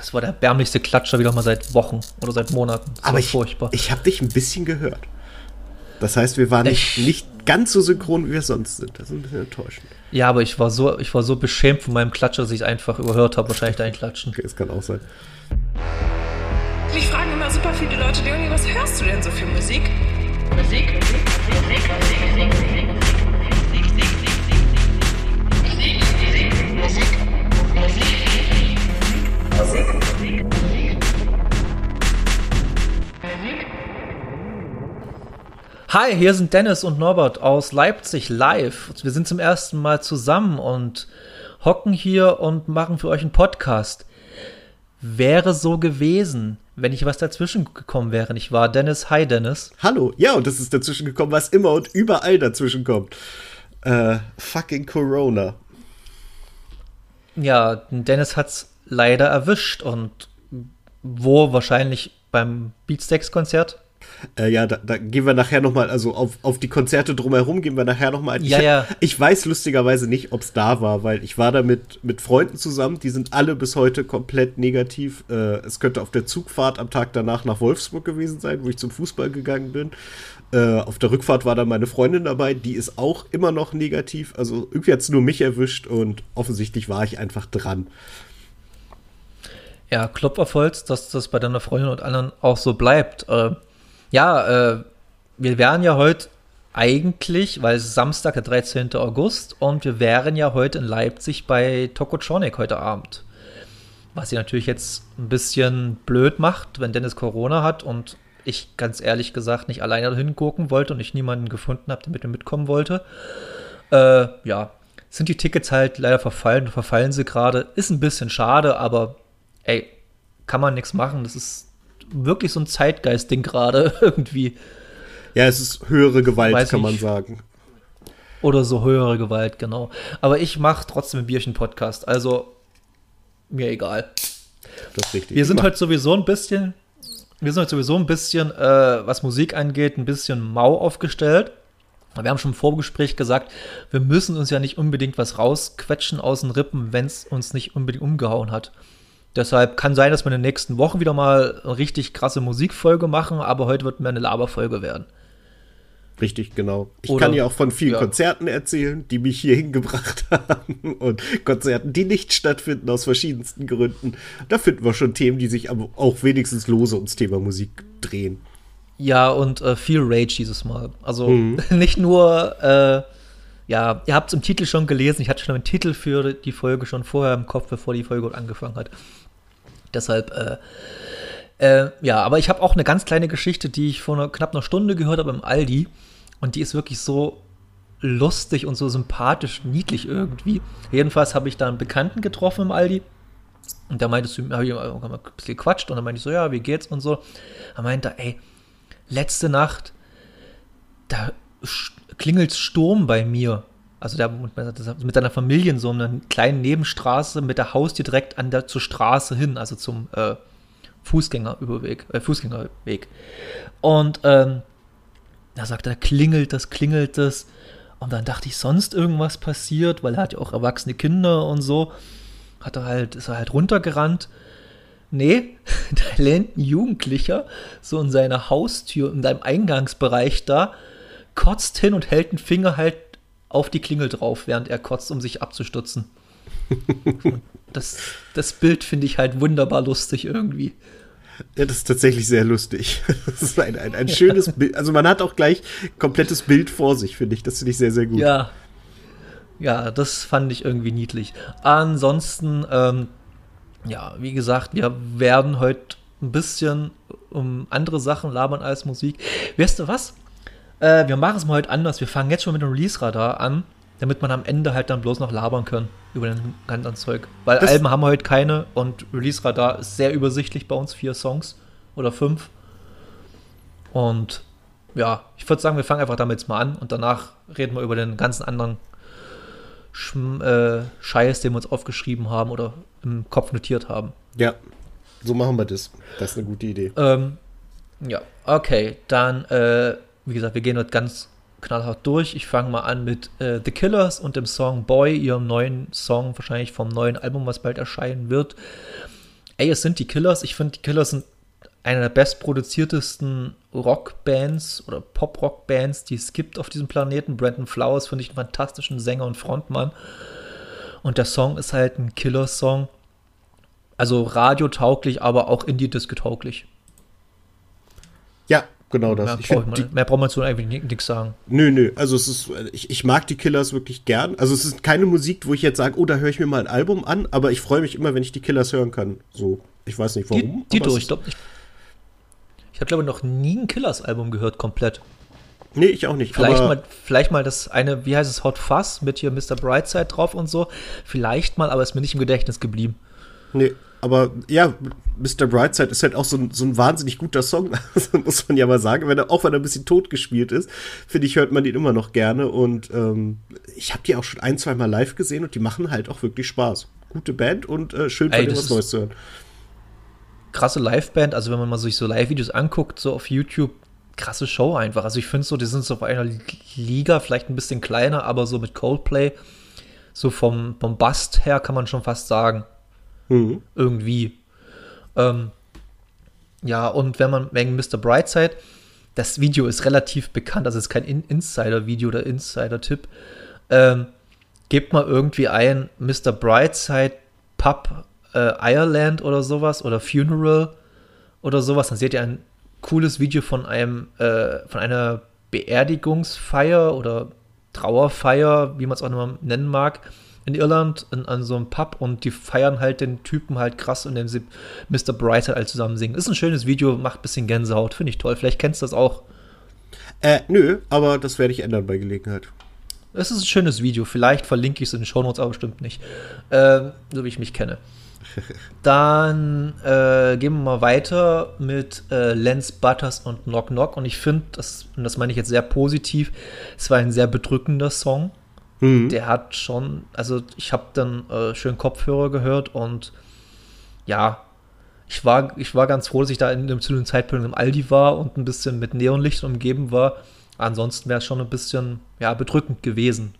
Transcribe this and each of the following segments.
das war der erbärmlichste Klatscher wieder mal seit Wochen oder seit Monaten. Das Aber war ich, furchtbar. ich habe dich ein bisschen gehört. Das heißt, wir waren nicht, Ich- nicht ganz so synchron, wie wir sonst sind. Das ist ein bisschen enttäuschend. ja, aber ich war so, ich war so beschämt von meinem Klatscher, dass ich einfach überhört habe, wahrscheinlich dein Klatschen. Okay, das kann auch sein. Mich fragen immer super viele Leute, Leonie, was hörst du denn so für Musik? Musik, Musik, Musik, Musik, Musik, Hi, hier sind Dennis und Norbert aus Leipzig live. Wir sind zum ersten Mal zusammen und hocken hier und machen für euch einen Podcast. Wäre so gewesen, wenn ich was dazwischen gekommen wäre. Ich war Dennis. Hi, Dennis. Hallo. Ja, und das ist dazwischen gekommen, was immer und überall dazwischen kommt. Äh, fucking Corona. Ja, Dennis hat's leider erwischt und wo wahrscheinlich beim Beatsteaks-Konzert. Äh, ja, da, da gehen wir nachher noch mal, also auf, auf die Konzerte drumherum gehen wir nachher noch mal ein. Ja, ich, ja. ich weiß lustigerweise nicht, ob es da war, weil ich war da mit, mit Freunden zusammen, die sind alle bis heute komplett negativ. Äh, es könnte auf der Zugfahrt am Tag danach nach Wolfsburg gewesen sein, wo ich zum Fußball gegangen bin. Äh, auf der Rückfahrt war dann meine Freundin dabei, die ist auch immer noch negativ. Also irgendwie hat es nur mich erwischt und offensichtlich war ich einfach dran. Ja, Klopf auf Holz, dass das bei deiner Freundin und anderen auch so bleibt. Äh, ja, äh, wir wären ja heute eigentlich, weil es ist Samstag, der 13. August, und wir wären ja heute in Leipzig bei Tokotronic heute Abend. Was sie natürlich jetzt ein bisschen blöd macht, wenn Dennis Corona hat und ich ganz ehrlich gesagt nicht alleine hingucken wollte und ich niemanden gefunden habe, der mit mir mitkommen wollte. Äh, ja, sind die Tickets halt leider verfallen, verfallen sie gerade. Ist ein bisschen schade, aber ey, kann man nichts machen. Das ist wirklich so ein Zeitgeist-Ding gerade irgendwie. Ja, es ist höhere Gewalt, Weiß kann man sagen. Oder so höhere Gewalt, genau. Aber ich mache trotzdem ein Bierchen-Podcast, also mir egal. Das ist richtig. Wir sind heute sowieso ein bisschen, wir sind heute sowieso ein bisschen, äh, was Musik angeht, ein bisschen mau aufgestellt. Wir haben schon im Vorgespräch gesagt, wir müssen uns ja nicht unbedingt was rausquetschen aus den Rippen, wenn es uns nicht unbedingt umgehauen hat. Deshalb kann sein, dass wir in den nächsten Wochen wieder mal eine richtig krasse Musikfolge machen, aber heute wird mehr eine Laberfolge werden. Richtig, genau. Ich Oder- kann ja auch von vielen ja. Konzerten erzählen, die mich hier hingebracht haben und Konzerten, die nicht stattfinden aus verschiedensten Gründen. Da finden wir schon Themen, die sich aber auch wenigstens lose ums Thema Musik drehen. Ja, und äh, viel Rage dieses Mal. Also nicht nur, äh, ja, ihr habt es im Titel schon gelesen, ich hatte schon den Titel für die Folge schon vorher im Kopf, bevor die Folge angefangen hat. Deshalb, äh, äh, ja, aber ich habe auch eine ganz kleine Geschichte, die ich vor einer, knapp einer Stunde gehört habe im Aldi. Und die ist wirklich so lustig und so sympathisch, niedlich irgendwie. Jedenfalls habe ich da einen Bekannten getroffen im Aldi. Und da meintest du, habe ich ein bisschen gequatscht und dann meinte ich so, ja, wie geht's und so. Er meinte, ey, letzte Nacht, da klingelt Sturm bei mir. Also der mit seiner Familie in so einer kleinen Nebenstraße mit der Haustür direkt an der zur Straße hin, also zum äh, Fußgängerüberweg, äh, Fußgängerweg. Und ähm, da sagt er, klingelt das, klingelt das. Und dann dachte ich, sonst irgendwas passiert, weil er hat ja auch erwachsene Kinder und so. Hat er halt, ist er halt runtergerannt. Nee, da lehnt ein Jugendlicher so in seiner Haustür, in seinem Eingangsbereich da, kotzt hin und hält den Finger halt auf die Klingel drauf, während er kotzt, um sich abzustutzen. Das, das Bild finde ich halt wunderbar lustig irgendwie. Ja, das ist tatsächlich sehr lustig. Das ist ein, ein, ein schönes Bild. Also man hat auch gleich komplettes Bild vor sich, finde ich. Das finde ich sehr, sehr gut. Ja. Ja, das fand ich irgendwie niedlich. Ansonsten, ähm, ja, wie gesagt, wir werden heute ein bisschen um andere Sachen labern als Musik. Weißt du was? Äh, wir machen es mal heute anders. Wir fangen jetzt schon mit dem Release-Radar an, damit man am Ende halt dann bloß noch labern können über den ganzen Zeug. Weil Das- Alben haben wir heute keine und Release-Radar ist sehr übersichtlich bei uns. Vier Songs oder fünf. Und ja, ich würde sagen, wir fangen einfach damit jetzt mal an und danach reden wir über den ganzen anderen Schm äh, Scheiß, den wir uns aufgeschrieben haben oder im Kopf notiert haben. Ja, so machen wir das. Das ist eine gute Idee. Ähm, ja, okay, dann, äh, wie gesagt, wir gehen heute ganz knallhart durch. Ich fange mal an mit äh, The Killers und dem Song Boy, ihrem neuen Song, wahrscheinlich vom neuen Album, was bald erscheinen wird. ey, es sind die Killers. Ich finde, die Killers sind eine der bestproduziertesten Rockbands oder Pop-Rock-Bands, die es gibt auf diesem Planeten. Brandon Flowers finde ich einen fantastischen Sänger und Frontmann. Und der Song ist halt ein Killer-Song. Also radiotauglich, aber auch Indie-Disco-tauglich. Ja, genau das. Mehr, ich brauch find, man, mehr braucht man zu eigentlich nichts sagen. Nö, nö. Also es ist, ich, ich mag die Killers wirklich gern. Also es ist keine Musik, wo ich jetzt sage, oh, da höre ich mir mal ein Album an, aber ich freue mich immer, wenn ich die Killers hören kann. So, ich weiß nicht warum. Die, die durch. Ich, ich, ich habe glaube ich noch nie ein Killers-Album gehört komplett. Nee, ich auch nicht. Vielleicht mal, vielleicht mal das eine, wie heißt es, Hot Fuzz mit hier Mr. Brightside drauf und so. Vielleicht mal, aber ist mir nicht im Gedächtnis geblieben. Nee, aber ja, Mr. Brightside ist halt auch so ein, so ein wahnsinnig guter Song, muss man ja mal sagen. Wenn er, auch wenn er ein bisschen tot gespielt ist, finde ich, hört man ihn immer noch gerne. Und ähm, ich habe die auch schon ein, zwei Mal live gesehen und die machen halt auch wirklich Spaß. Gute Band und äh, schön von Ey, das was Neues zu hören. Krasse Liveband, also wenn man mal sich so Live-Videos anguckt, so auf YouTube, krasse Show einfach. Also ich finde so, die sind so auf einer Liga, vielleicht ein bisschen kleiner, aber so mit Coldplay, so vom Bombast her kann man schon fast sagen. Mhm. irgendwie. Ähm, ja, und wenn man wegen Mr. Brightside, das Video ist relativ bekannt, also es ist kein In Insider-Video oder Insider-Tipp. Ähm, gebt mal irgendwie ein Mr. Brightside Pub äh, Ireland oder sowas oder Funeral oder sowas, dann seht ihr ein cooles Video von einem äh, von einer Beerdigungsfeier oder Trauerfeier, wie man es auch immer nennen mag, in Irland in, an so einem Pub und die feiern halt den Typen halt krass, indem sie Mr. Brighter halt zusammen singen. Ist ein schönes Video, macht ein bisschen Gänsehaut, finde ich toll. Vielleicht kennst du das auch. Äh, nö, aber das werde ich ändern bei Gelegenheit. Es ist ein schönes Video. Vielleicht verlinke ich es in den Shownotes, aber bestimmt nicht. Ähm, so wie ich mich kenne. Dann äh, gehen wir mal weiter mit äh, Lance Butters und Knock Knock. Und ich finde, das, und das meine ich jetzt sehr positiv, es war ein sehr bedrückender Song. Mhm. Der hat schon, also ich habe dann äh, schön Kopfhörer gehört und ja, ich war, ich war ganz froh, dass ich da in, dem- zu dem Zeitpunkt im Aldi war und ein bisschen mit Neonlicht umgeben war. Ansonsten wäre es schon ein bisschen ja, bedrückend gewesen.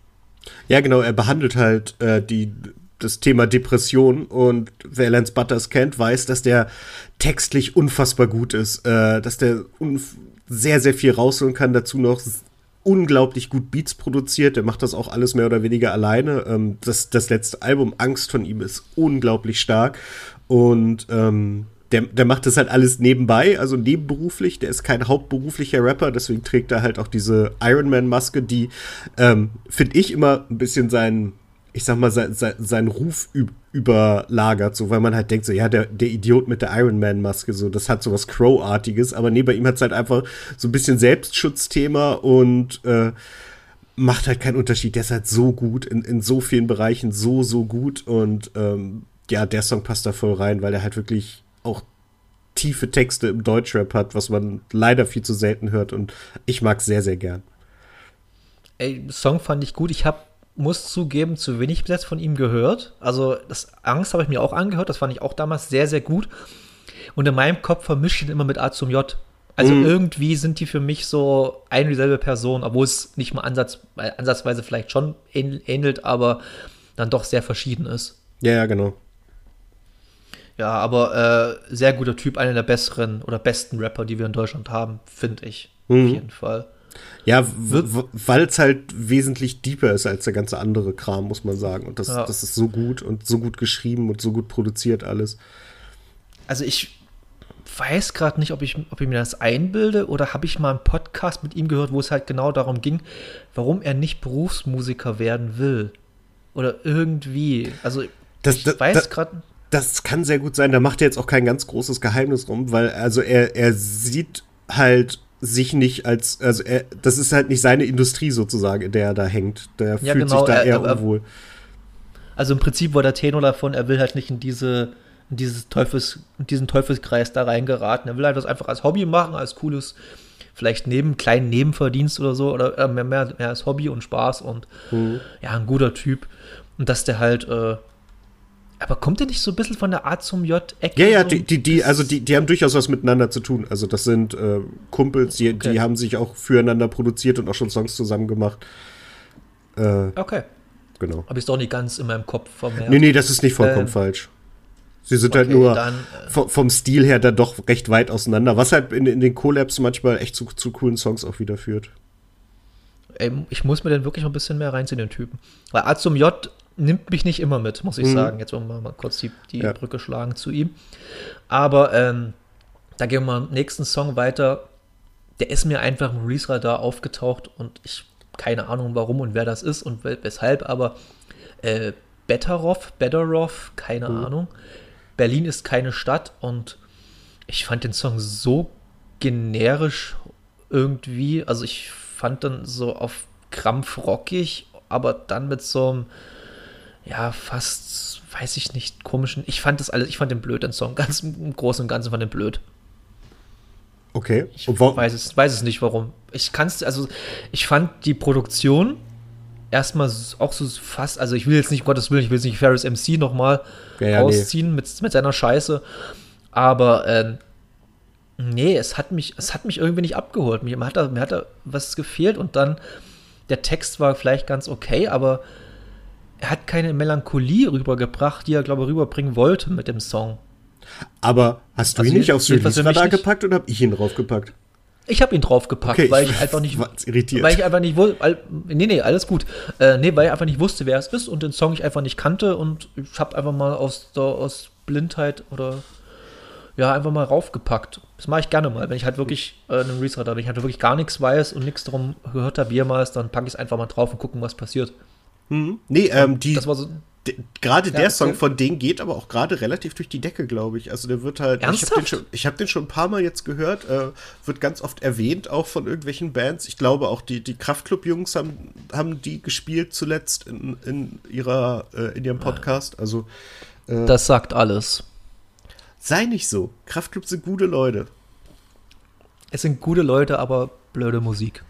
Ja, genau, er behandelt halt äh, die, das Thema Depression und wer Lance Butters kennt, weiß, dass der textlich unfassbar gut ist, äh, dass der sehr, sehr viel rausholen kann, dazu noch unglaublich gut Beats produziert, der macht das auch alles mehr oder weniger alleine. Ähm, das, das letzte Album Angst von ihm ist unglaublich stark und ähm, der, der macht das halt alles nebenbei, also nebenberuflich. Der ist kein hauptberuflicher Rapper, deswegen trägt er halt auch diese Iron Man-Maske, die, ähm, finde ich, immer ein bisschen seinen, ich sag mal, sein, sein, seinen Ruf üb überlagert, so, weil man halt denkt, so, ja, der, der Idiot mit der Iron Man-Maske, so, das hat so was Crow-artiges, aber nee, bei ihm hat es halt einfach so ein bisschen Selbstschutzthema und äh, macht halt keinen Unterschied. Der ist halt so gut, in, in so vielen Bereichen so, so gut und ähm, ja, der Song passt da voll rein, weil er halt wirklich auch tiefe Texte im Deutschrap hat, was man leider viel zu selten hört und ich mag sehr, sehr gern. Ey, Song fand ich gut. Ich habe, muss zugeben, zu wenig bis jetzt von ihm gehört. Also, das Angst habe ich mir auch angehört. Das fand ich auch damals sehr, sehr gut. Und in meinem Kopf vermische ich ihn immer mit A zum J. Also Mhm. irgendwie sind die für mich so eine und dieselbe Person, obwohl es nicht mal ansatz, ansatzweise vielleicht schon ähn- ähnelt, aber dann doch sehr verschieden ist. Ja, ja, genau. Ja, aber äh, sehr guter Typ, einer der besseren oder besten Rapper, die wir in Deutschland haben, finde ich. Mhm. Auf jeden Fall. Ja, weil es halt wesentlich deeper ist als der ganze andere Kram, muss man sagen. Und das, Ja. das ist so gut und so gut geschrieben und so gut produziert alles. Also ich weiß gerade nicht, ob ich, ob ich mir das einbilde oder habe ich mal einen Podcast mit ihm gehört, wo es halt genau darum ging, warum er nicht Berufsmusiker werden will. Oder irgendwie. Also Das- ich das- weiß gerade. Das kann sehr gut sein. Da macht er jetzt auch kein ganz großes Geheimnis rum, weil also er, er sieht halt sich nicht als, also er, das ist halt nicht seine Industrie sozusagen, in der er da hängt. Der Ja, fühlt genau, sich da er- eher er- unwohl. Also im Prinzip war der Tenor davon, er will halt nicht in diese in dieses Teufels, in diesen Teufelskreis da reingeraten. Er will halt das einfach als Hobby machen, als cooles, vielleicht neben, kleinen Nebenverdienst oder so, oder äh, mehr, mehr, mehr als Hobby und Spaß und Mhm. ja, ein guter Typ. Und dass der halt, äh, aber kommt der nicht so ein bisschen von der A zum J-Ecke? Ja, ja, die, die, die, also die, die haben durchaus was miteinander zu tun. Also das sind äh, Kumpels, die, Okay. die haben sich auch füreinander produziert und auch schon Songs zusammen gemacht. Äh, Okay. genau. Habe ich doch nicht ganz in meinem Kopf vermerkt. Nee, nee, das ist nicht vollkommen Ähm, falsch. Sie sind halt okay, halt nur dann, äh, vom, Stil her dann doch recht weit auseinander, was halt in, in den Collabs manchmal echt zu, zu coolen Songs auch wieder führt. Ey, ich muss mir den wirklich noch ein bisschen mehr reinziehen, den Typen. Weil A zum J nimmt mich nicht immer mit, muss ich mhm. sagen. Jetzt wollen wir mal kurz die, die ja. Brücke schlagen zu ihm. Aber ähm, da gehen wir mal nächsten Song weiter. Der ist mir einfach im Release-Radar aufgetaucht und ich keine Ahnung warum und wer das ist und weshalb, aber äh, Betteroff, Betteroff, keine mhm. Ahnung. Berlin ist keine Stadt und ich fand den Song so generisch irgendwie. Also ich fand dann so auf Krampf rockig, aber dann mit so einem, ja, fast, weiß ich nicht, komischen. Ich fand das alles, ich fand den blöd, den Song. Ganz im Großen und Ganzen fand den blöd. Okay. Ich weiß es, weiß es nicht, warum. Ich kann es, also ich fand die Produktion erstmal auch so fast, also ich will jetzt nicht, Gottes Willen, ich will jetzt nicht Ferris MC nochmal ja, rausziehen nee. mit, mit seiner Scheiße, aber ähm, nee, es hat mich, es hat mich irgendwie nicht abgeholt. Mir hat da, mir hat da was gefehlt und dann, der Text war vielleicht ganz okay, aber er hat keine Melancholie rübergebracht, die er, glaube ich, rüberbringen wollte mit dem Song. Aber hast du also ihn nicht aufs Release-Radar gepackt oder habe ich ihn draufgepackt? Ich habe ihn draufgepackt, okay, weil ich, einfach nicht, irritiert. weil ich einfach nicht wusste, nee, nee, alles gut. Äh, nee, weil ich einfach nicht wusste, wer es ist und den Song ich einfach nicht kannte und ich habe einfach mal aus, aus Blindheit oder ja, einfach mal raufgepackt. Das mache ich gerne mal, wenn ich halt wirklich äh, einen habe, wenn ich halt wirklich gar nichts weiß und nichts darum gehört habe jemals, dann packe ich es einfach mal drauf und gucken, was passiert. Mhm. Nee, ähm, die, das war so, gerade ja, der Song von denen geht aber auch gerade relativ durch die Decke, glaube ich. Also der wird halt. Ernsthaft? Ich habe den, hab den, schon ein paar Mal jetzt gehört. Äh, wird ganz oft erwähnt, auch von irgendwelchen Bands. Ich glaube auch die, die Kraftclub-Jungs haben, haben die gespielt zuletzt in, in, ihrer, äh, in ihrem Podcast. Also. Äh, das sagt alles. Sei nicht so. Kraftclub sind gute Leute. Es sind gute Leute, aber blöde Musik.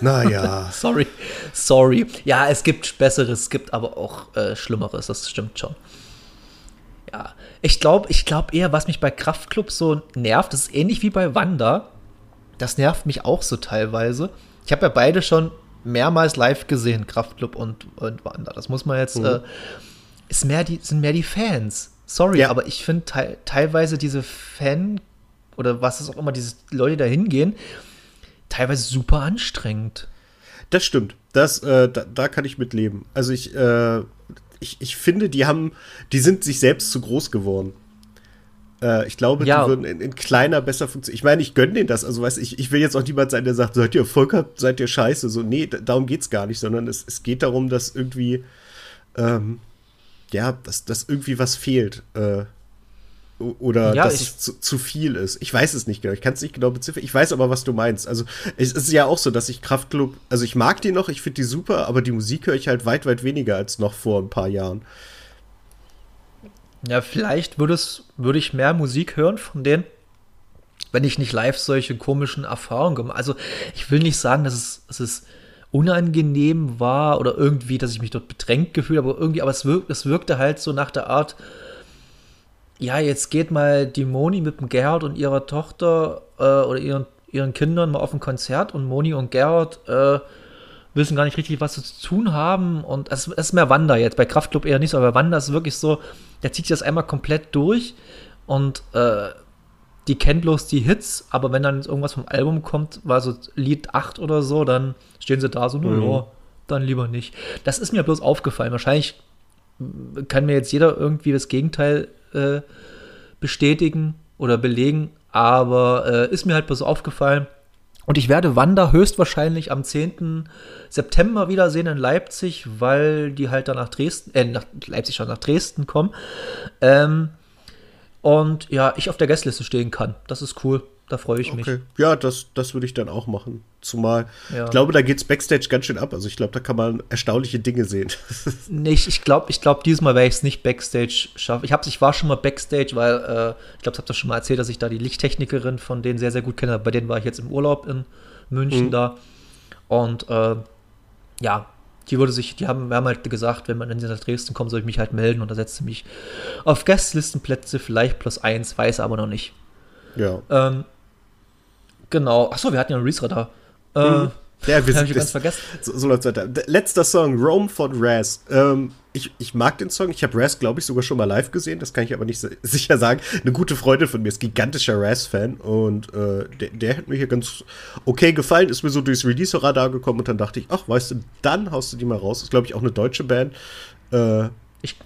Naja. Sorry. Sorry. Ja, es gibt Besseres, es gibt aber auch äh, Schlimmeres, das stimmt schon. Ja, ich glaube ich glaub eher, was mich bei Kraftclub so nervt, das ist ähnlich wie bei Wanda. Das nervt mich auch so teilweise. Ich habe ja beide schon mehrmals live gesehen, Kraftclub und, und Wanda. Das muss man jetzt. Mhm. Äh, ist mehr die, sind mehr die Fans. Sorry, ja. aber ich finde te teilweise diese Fan oder was ist auch immer, diese Leute da hingehen, teilweise super anstrengend. Das stimmt. Das, äh, da, da, kann ich mit leben. Also ich, äh, ich, ich finde, die haben, die sind sich selbst zu groß geworden. Äh, ich glaube, ja. die würden in, in, kleiner besser funktionieren. Ich meine, ich gönne denen das. Also, weiß ich, ich will jetzt auch niemand sein, der sagt, seid ihr Erfolg habt, seid ihr scheiße. So, nee, darum geht's gar nicht, sondern es, es geht darum, dass irgendwie, ähm, ja, dass, dass irgendwie was fehlt. Äh, oder ja, dass es zu, zu, viel ist. Ich weiß es nicht genau. Ich kann es nicht genau beziffern. Ich weiß aber, was du meinst. Also es ist ja auch so, dass ich Kraftclub, also ich mag die noch, ich finde die super, aber die Musik höre ich halt weit, weit weniger als noch vor ein paar Jahren. Ja, vielleicht würde würde ich mehr Musik hören von denen, wenn ich nicht live solche komischen Erfahrungen gemacht. Also ich will nicht sagen, dass es, dass es unangenehm war oder irgendwie, dass ich mich dort bedrängt gefühlt habe, aber irgendwie, aber es, wirk, es wirkte halt so nach der Art, ja, jetzt geht mal die Moni mit dem Gerhard und ihrer Tochter äh, oder ihren, ihren Kindern mal auf ein Konzert und Moni und Gerhard äh, wissen gar nicht richtig, was sie zu tun haben. Und es, ist mehr Wander jetzt, bei Kraftclub eher nicht so, aber Wander ist wirklich so, der zieht sich das einmal komplett durch und äh, die kennt bloß die Hits, aber wenn dann irgendwas vom Album kommt, war so Lied 8 oder so, dann stehen sie da so, mhm. no, dann lieber nicht. Das ist mir bloß aufgefallen. Wahrscheinlich kann mir jetzt jeder irgendwie das Gegenteil äh, bestätigen oder belegen, aber äh, ist mir halt bloß aufgefallen. Und ich werde Wanda höchstwahrscheinlich am 10. September wiedersehen in Leipzig, weil die halt dann nach Dresden, äh, nach Leipzig schon nach Dresden kommen. Ähm, und ja, ich auf der Gästliste stehen kann. Das ist cool. Da freue ich mich. Okay. Ja, das, das würde ich dann auch machen. Zumal, ja. ich glaube, da geht es Backstage ganz schön ab. Also ich glaube, da kann man erstaunliche Dinge sehen. nicht, ich glaube, ich glaube, dieses Mal werde ich es nicht Backstage schaffen. Ich, ich war schon mal Backstage, weil äh, ich glaube, ich habe das schon mal erzählt, dass ich da die Lichttechnikerin von denen sehr, sehr gut kenne. Bei denen war ich jetzt im Urlaub in München mhm. da. Und äh, ja, die würde sich, die haben, wir haben halt gesagt, wenn man in nach Dresden kommt, soll ich mich halt melden und da setzt sie mich auf Gästlistenplätze, vielleicht plus eins, weiß aber noch nicht. Ja. Ähm, Genau. Achso, wir hatten ja einen Release-Radar. Äh, mhm. Ja, wir sind ich ganz vergessen. so, so läuft's weiter. Letzter Song, Rome von Raz. Ähm, ich, ich mag den Song. Ich habe Raz, glaube ich, sogar schon mal live gesehen. Das kann ich aber nicht si- sicher sagen. Eine gute Freundin von mir ist gigantischer Raz-Fan und äh, der, der hat mir hier ganz okay gefallen. Ist mir so durchs Release-Radar gekommen und dann dachte ich, ach, weißt du, dann haust du die mal raus. Ist, glaube ich, auch eine deutsche Band. Äh, Ich,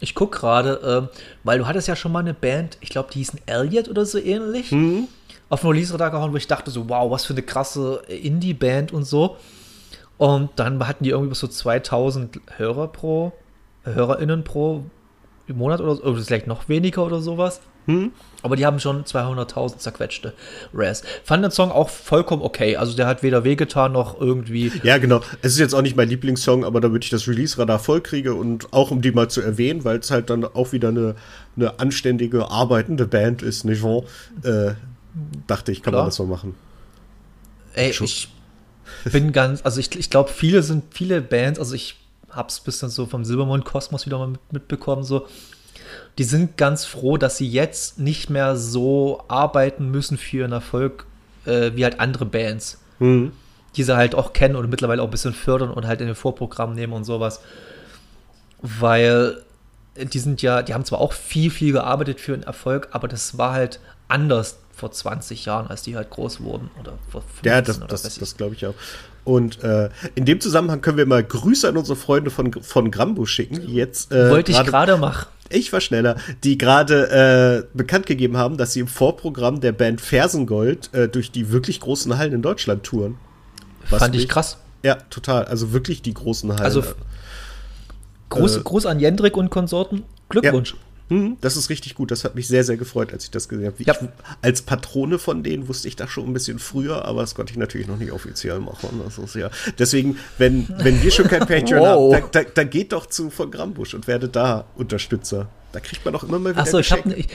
ich guck gerade, ähm, weil du hattest ja schon mal eine Band, ich glaube, die hießen Elliot oder so ähnlich, Mhm. Auf den Release-Radar gehauen, wo ich dachte so, wow, was für eine krasse Indie-Band und so. Und dann hatten die irgendwie so 2000 Hörer pro, HörerInnen pro Monat oder so, oder vielleicht noch weniger oder sowas. Hm? Aber die haben schon 200.000 zerquetschte Raz. Fand den Song auch vollkommen okay. Also der hat weder wehgetan noch irgendwie. Ja, genau. Es ist jetzt auch nicht mein Lieblingssong, aber damit ich das Release-Radar voll kriege und auch um die mal zu erwähnen, weil es halt dann auch wieder eine, eine anständige, arbeitende Band ist, nicht wahr? Äh, dachte ich, kann Klar. man das mal machen. Ey, Schon. ich bin ganz, also ich, ich glaube, viele sind, viele Bands, also ich hab's ein bisschen so vom Silbermond Kosmos wieder mal mit, mitbekommen, so, die sind ganz froh, dass sie jetzt nicht mehr so arbeiten müssen für ihren Erfolg, äh, wie halt andere Bands, Hm. die sie halt auch kennen und mittlerweile auch ein bisschen fördern und halt in den Vorprogramm nehmen und sowas. Weil die sind ja, die haben zwar auch viel, viel gearbeitet für einen Erfolg, aber das war halt anders vor 20 Jahren, als die halt groß wurden. Oder vor 15 Ja, das, oder das, ich. das glaube ich auch. Und äh, in dem Zusammenhang können wir mal Grüße an unsere Freunde von, von Grambo schicken, die jetzt äh, Wollte ich gerade- machen. Ich war schneller, die gerade äh, bekannt gegeben haben, dass sie im Vorprogramm der Band Fersengold äh, durch die wirklich großen Hallen in Deutschland touren. Was Fand ich mich- krass. Ja, total. Also wirklich die großen Hallen. Also Gruß, Äh, Gruß an Jendrik und Konsorten. Glückwunsch. Hm, das ist richtig gut. Das hat mich sehr, sehr gefreut, als ich das gesehen habe. Ja. Ich, als Patrone von denen wusste ich das schon ein bisschen früher, aber das konnte ich natürlich noch nicht offiziell machen. Das ist ja. Deswegen, wenn, wenn wir schon kein Patreon Wow. haben, dann, dann, dann geht doch zu von Grambusch und werdet da Unterstützer. Da kriegt man doch immer mal wieder Achso, ich habe ne, ich,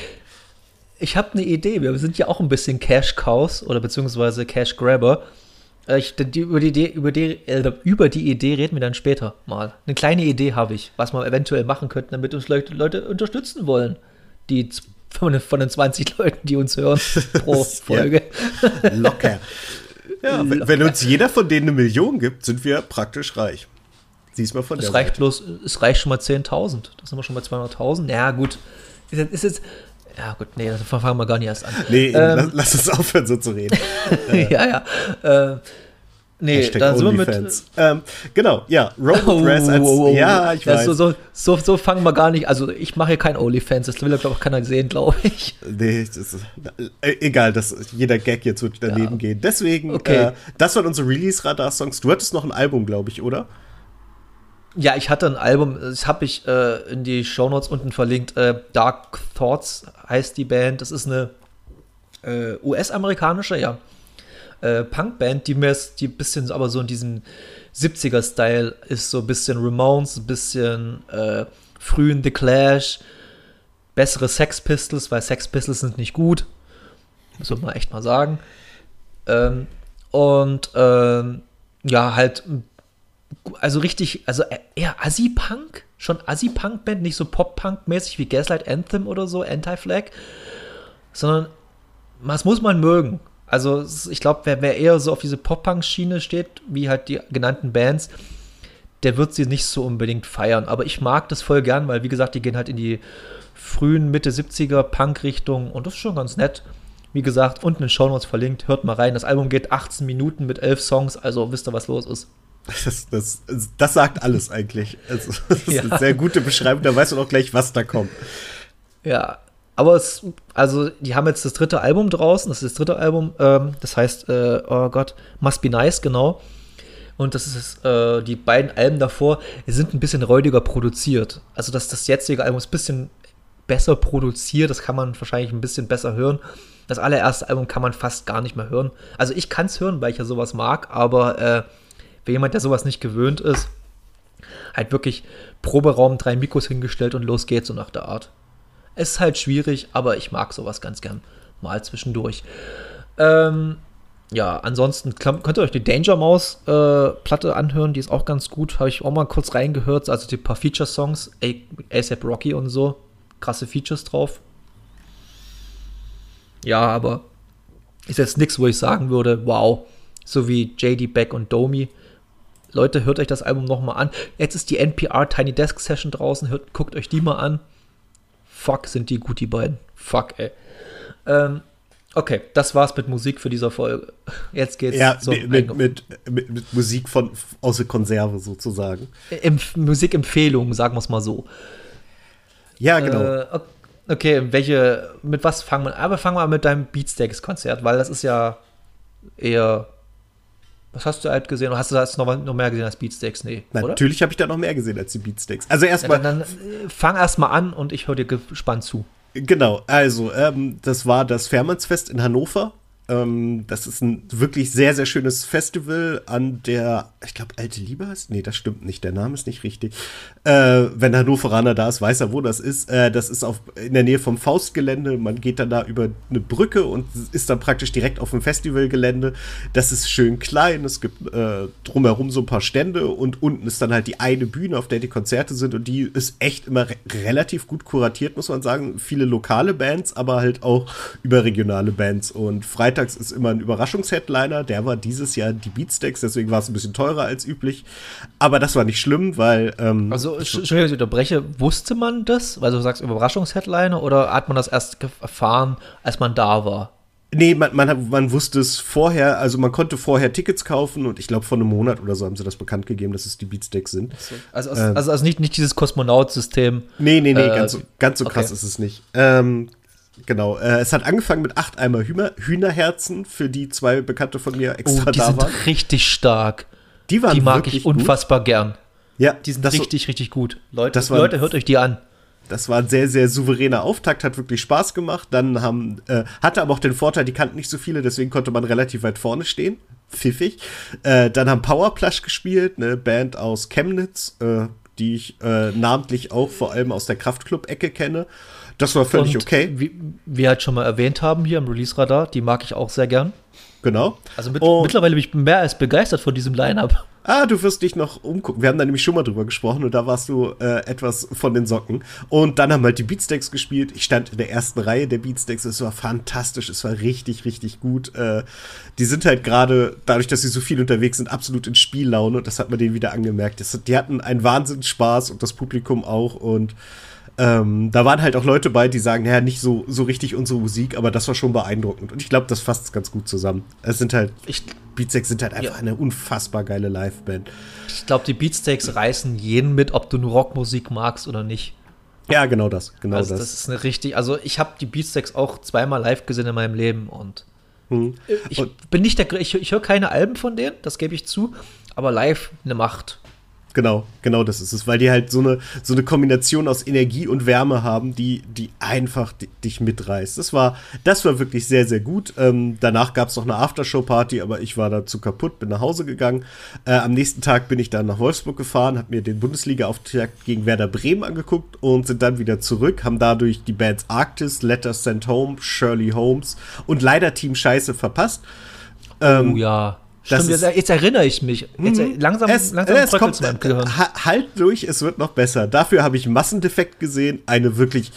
ich hab eine Idee. Wir sind ja auch ein bisschen Cash Cows oder beziehungsweise Cash Grabber. Äh, Ich, die, über, die Idee, über, die, äh, über die Idee reden wir dann später mal. Eine kleine Idee habe ich, was wir eventuell machen könnten, damit uns Leute, Leute unterstützen wollen. Die von den, von den 20 Leuten, die uns hören pro Ja. Folge. Locker. Ja, wenn, wenn uns jeder von denen eine Million gibt, sind wir praktisch reich. Siehst mal von der Es reicht Seite. bloß, es reicht schon mal 10.000. Da sind wir schon bei 200.000. Ja, gut. Ist jetzt, ist jetzt, ja, gut, nee, das fangen wir gar nicht erst an. Nee, Ähm, lass, lass uns aufhören, so zu reden. ja, ja. Äh, nee, Hashtag dann sind wir mit. Ähm, genau, ja. Robot Oh, Dress als. oh, oh, oh. Ja, ich weiß. So, so, so, so fangen wir gar nicht. Also, ich mache hier kein OnlyFans. Das will, glaube ich, keiner sehen, glaube ich. Nee, das ist, äh, egal, das, jeder Gag jetzt wird daneben Ja. gehen. Deswegen, Okay. äh, das waren unsere Release-Radar-Songs. Du hattest noch ein Album, glaube ich, oder? Ja, ich hatte ein Album, das habe ich äh, in die Shownotes unten verlinkt. Äh, Dark Thoughts heißt die Band. Das ist eine äh, US-amerikanische, ja, äh, Punkband, die mir die ein bisschen aber so in diesem 70er-Style ist, so ein bisschen Ramones, ein bisschen äh, frühen The Clash, bessere Sex Pistols, weil Sex Pistols sind nicht gut. Muss man echt mal sagen. Ähm, und ähm, ja, halt also richtig, also eher Assi-Punk, schon Assi-Punk-Band, nicht so Pop-Punk-mäßig wie Gaslight Anthem oder so, Anti-Flag, sondern das muss man mögen. Also ich glaube, wer, wer eher so auf diese Pop-Punk-Schiene steht, wie halt die genannten Bands, der wird sie nicht so unbedingt feiern. Aber ich mag das voll gern, weil wie gesagt, die gehen halt in die frühen Mitte 70er Punk-Richtung und das ist schon ganz nett. Wie gesagt, unten in den Shownotes verlinkt, hört mal rein. Das Album geht 18 Minuten mit 11 Songs, also wisst ihr, was los ist. Das, das, das sagt alles eigentlich. Also, das ist Ja. eine sehr gute Beschreibung, da weißt du auch gleich, was da kommt. Ja, aber es, also die haben jetzt das dritte Album draußen, das ist das dritte Album, ähm, das heißt, äh, oh Gott, Must Be Nice, genau. Und das ist äh, die beiden Alben davor, die sind ein bisschen räudiger produziert. Also das, das jetzige Album ist ein bisschen besser produziert, das kann man wahrscheinlich ein bisschen besser hören. Das allererste Album kann man fast gar nicht mehr hören. Also ich kann es hören, weil ich ja sowas mag, aber äh, für jemand, der sowas nicht gewöhnt ist, halt wirklich Proberaum, drei Mikros hingestellt und los geht's so nach der Art. Es ist halt schwierig, aber ich mag sowas ganz gern mal zwischendurch. Ähm, ja, ansonsten könnt ihr euch die Danger Mouse äh, Platte anhören, die ist auch ganz gut. Habe ich auch mal kurz reingehört, also die paar Feature-Songs, ASAP Rocky und so. Krasse Features drauf. Ja, aber ist jetzt nichts, wo ich sagen würde, wow, so wie JD Beck und Domi. Leute, hört euch das Album nochmal an. Jetzt ist die NPR Tiny Desk Session draußen, hört, guckt euch die mal an. Fuck, sind die gut, die beiden. Fuck, ey. Ähm, okay, das war's mit Musik für diese Folge. Jetzt geht's ja, mit, mit, mit, mit, Musik von aus der Konserve sozusagen. Empf Musikempfehlungen, sagen wir es mal so. Ja, genau. Äh, okay, welche, mit was fangen wir an? Aber fangen wir an mit deinem Beatsteaks-Konzert, weil das ist ja eher was hast du halt gesehen? Oder hast du da noch, noch mehr gesehen als Beatsteaks? Nee. Na, natürlich habe ich da noch mehr gesehen als die Beatsteaks. Also erstmal. Ja, dann, dann äh, fang erstmal an und ich höre dir gespannt zu. Genau, also ähm, das war das Fährmannsfest in Hannover ähm, das ist ein wirklich sehr, sehr schönes Festival an der, ich glaube, Alte Liebe heißt? Nee, das stimmt nicht, der Name ist nicht richtig. Äh, wenn Hannoveraner da ist, weiß er, wo das ist. Äh, das ist auf, in der Nähe vom Faustgelände. Man geht dann da über eine Brücke und ist dann praktisch direkt auf dem Festivalgelände. Das ist schön klein. Es gibt äh, drumherum so ein paar Stände und unten ist dann halt die eine Bühne, auf der die Konzerte sind und die ist echt immer re relativ gut kuratiert, muss man sagen. Viele lokale Bands, aber halt auch überregionale Bands. Und Freitag freitags ist immer ein Überraschungsheadliner. Der war dieses Jahr die Beatsteaks, deswegen war es ein bisschen teurer als üblich. Aber das war nicht schlimm, weil. Ähm, also, Entschuldigung, ich unterbreche. Wusste man das? Weil du sagst Überraschungsheadliner oder hat man das erst erfahren, als man da war? Nee, man, man, man wusste es vorher, also man konnte vorher Tickets kaufen und ich glaube vor einem Monat oder so haben sie das bekannt gegeben, dass es die Beatsteaks sind. Also, also, ähm, also, also, nicht, nicht dieses Kosmonaut-System. Nee, nee, nee, äh, ganz, so, ganz so krass okay. ist es nicht. Ähm, Genau, äh, es hat angefangen mit acht Eimer Hühner, Hühnerherzen, für die zwei Bekannte von mir extra oh, die da sind waren. richtig stark. Die, waren die mag ich unfassbar gut. gern. Ja, die sind richtig, so, richtig gut. Leute, das war, Leute, hört euch die an. Das war ein sehr, sehr souveräner Auftakt, hat wirklich Spaß gemacht. Dann haben, äh, hatte aber auch den Vorteil, die kannten nicht so viele, deswegen konnte man relativ weit vorne stehen. Pfiffig. Äh, dann haben Powerplush gespielt, eine Band aus Chemnitz, äh, die ich äh, namentlich auch vor allem aus der Kraftclub-Ecke kenne. Das war völlig und okay. Wie wir halt schon mal erwähnt haben hier im Release-Radar, die mag ich auch sehr gern. Genau. Also mit, mittlerweile bin ich mehr als begeistert von diesem Line-Up. Ah, du wirst dich noch umgucken. Wir haben da nämlich schon mal drüber gesprochen und da warst du äh, etwas von den Socken. Und dann haben halt die Beatsteaks gespielt. Ich stand in der ersten Reihe der Beatsteaks. Es war fantastisch. Es war richtig, richtig gut. Äh, die sind halt gerade, dadurch, dass sie so viel unterwegs sind, absolut in Spiellaune. Und das hat man denen wieder angemerkt. Das, die hatten einen Wahnsinnsspaß und das Publikum auch. Und ähm, da waren halt auch Leute bei, die sagen, ja, nicht so, so richtig unsere Musik, aber das war schon beeindruckend. Und ich glaube, das fasst ganz gut zusammen. Es sind halt, ich, Beatsteaks sind halt einfach ja. eine unfassbar geile Liveband. Ich glaube, die Beatsteaks reißen jeden mit, ob du nur Rockmusik magst oder nicht. Ja, genau das, genau also das. Das ist eine richtig, also ich habe die Beatsteaks auch zweimal live gesehen in meinem Leben und hm. ich und bin nicht der, ich, ich höre keine Alben von denen, das gebe ich zu, aber live eine Macht. Genau, genau das ist es, weil die halt so eine, so eine Kombination aus Energie und Wärme haben, die, die einfach dich mitreißt. Das war, das war wirklich sehr, sehr gut. Ähm, danach gab es noch eine Aftershow-Party, aber ich war dazu kaputt, bin nach Hause gegangen. Äh, am nächsten Tag bin ich dann nach Wolfsburg gefahren, habe mir den Bundesliga-Auftakt gegen Werder Bremen angeguckt und sind dann wieder zurück, haben dadurch die Bands Arctis, Letters Sent Home, Shirley Holmes und leider Team Scheiße verpasst. Ähm, oh ja. Stimmt, jetzt, jetzt, erinnere ich mich. Jetzt, mhm. langsam es, langsam es kommt, Halt durch, es wird noch besser. Dafür habe ich Massendefekt gesehen, eine wirklich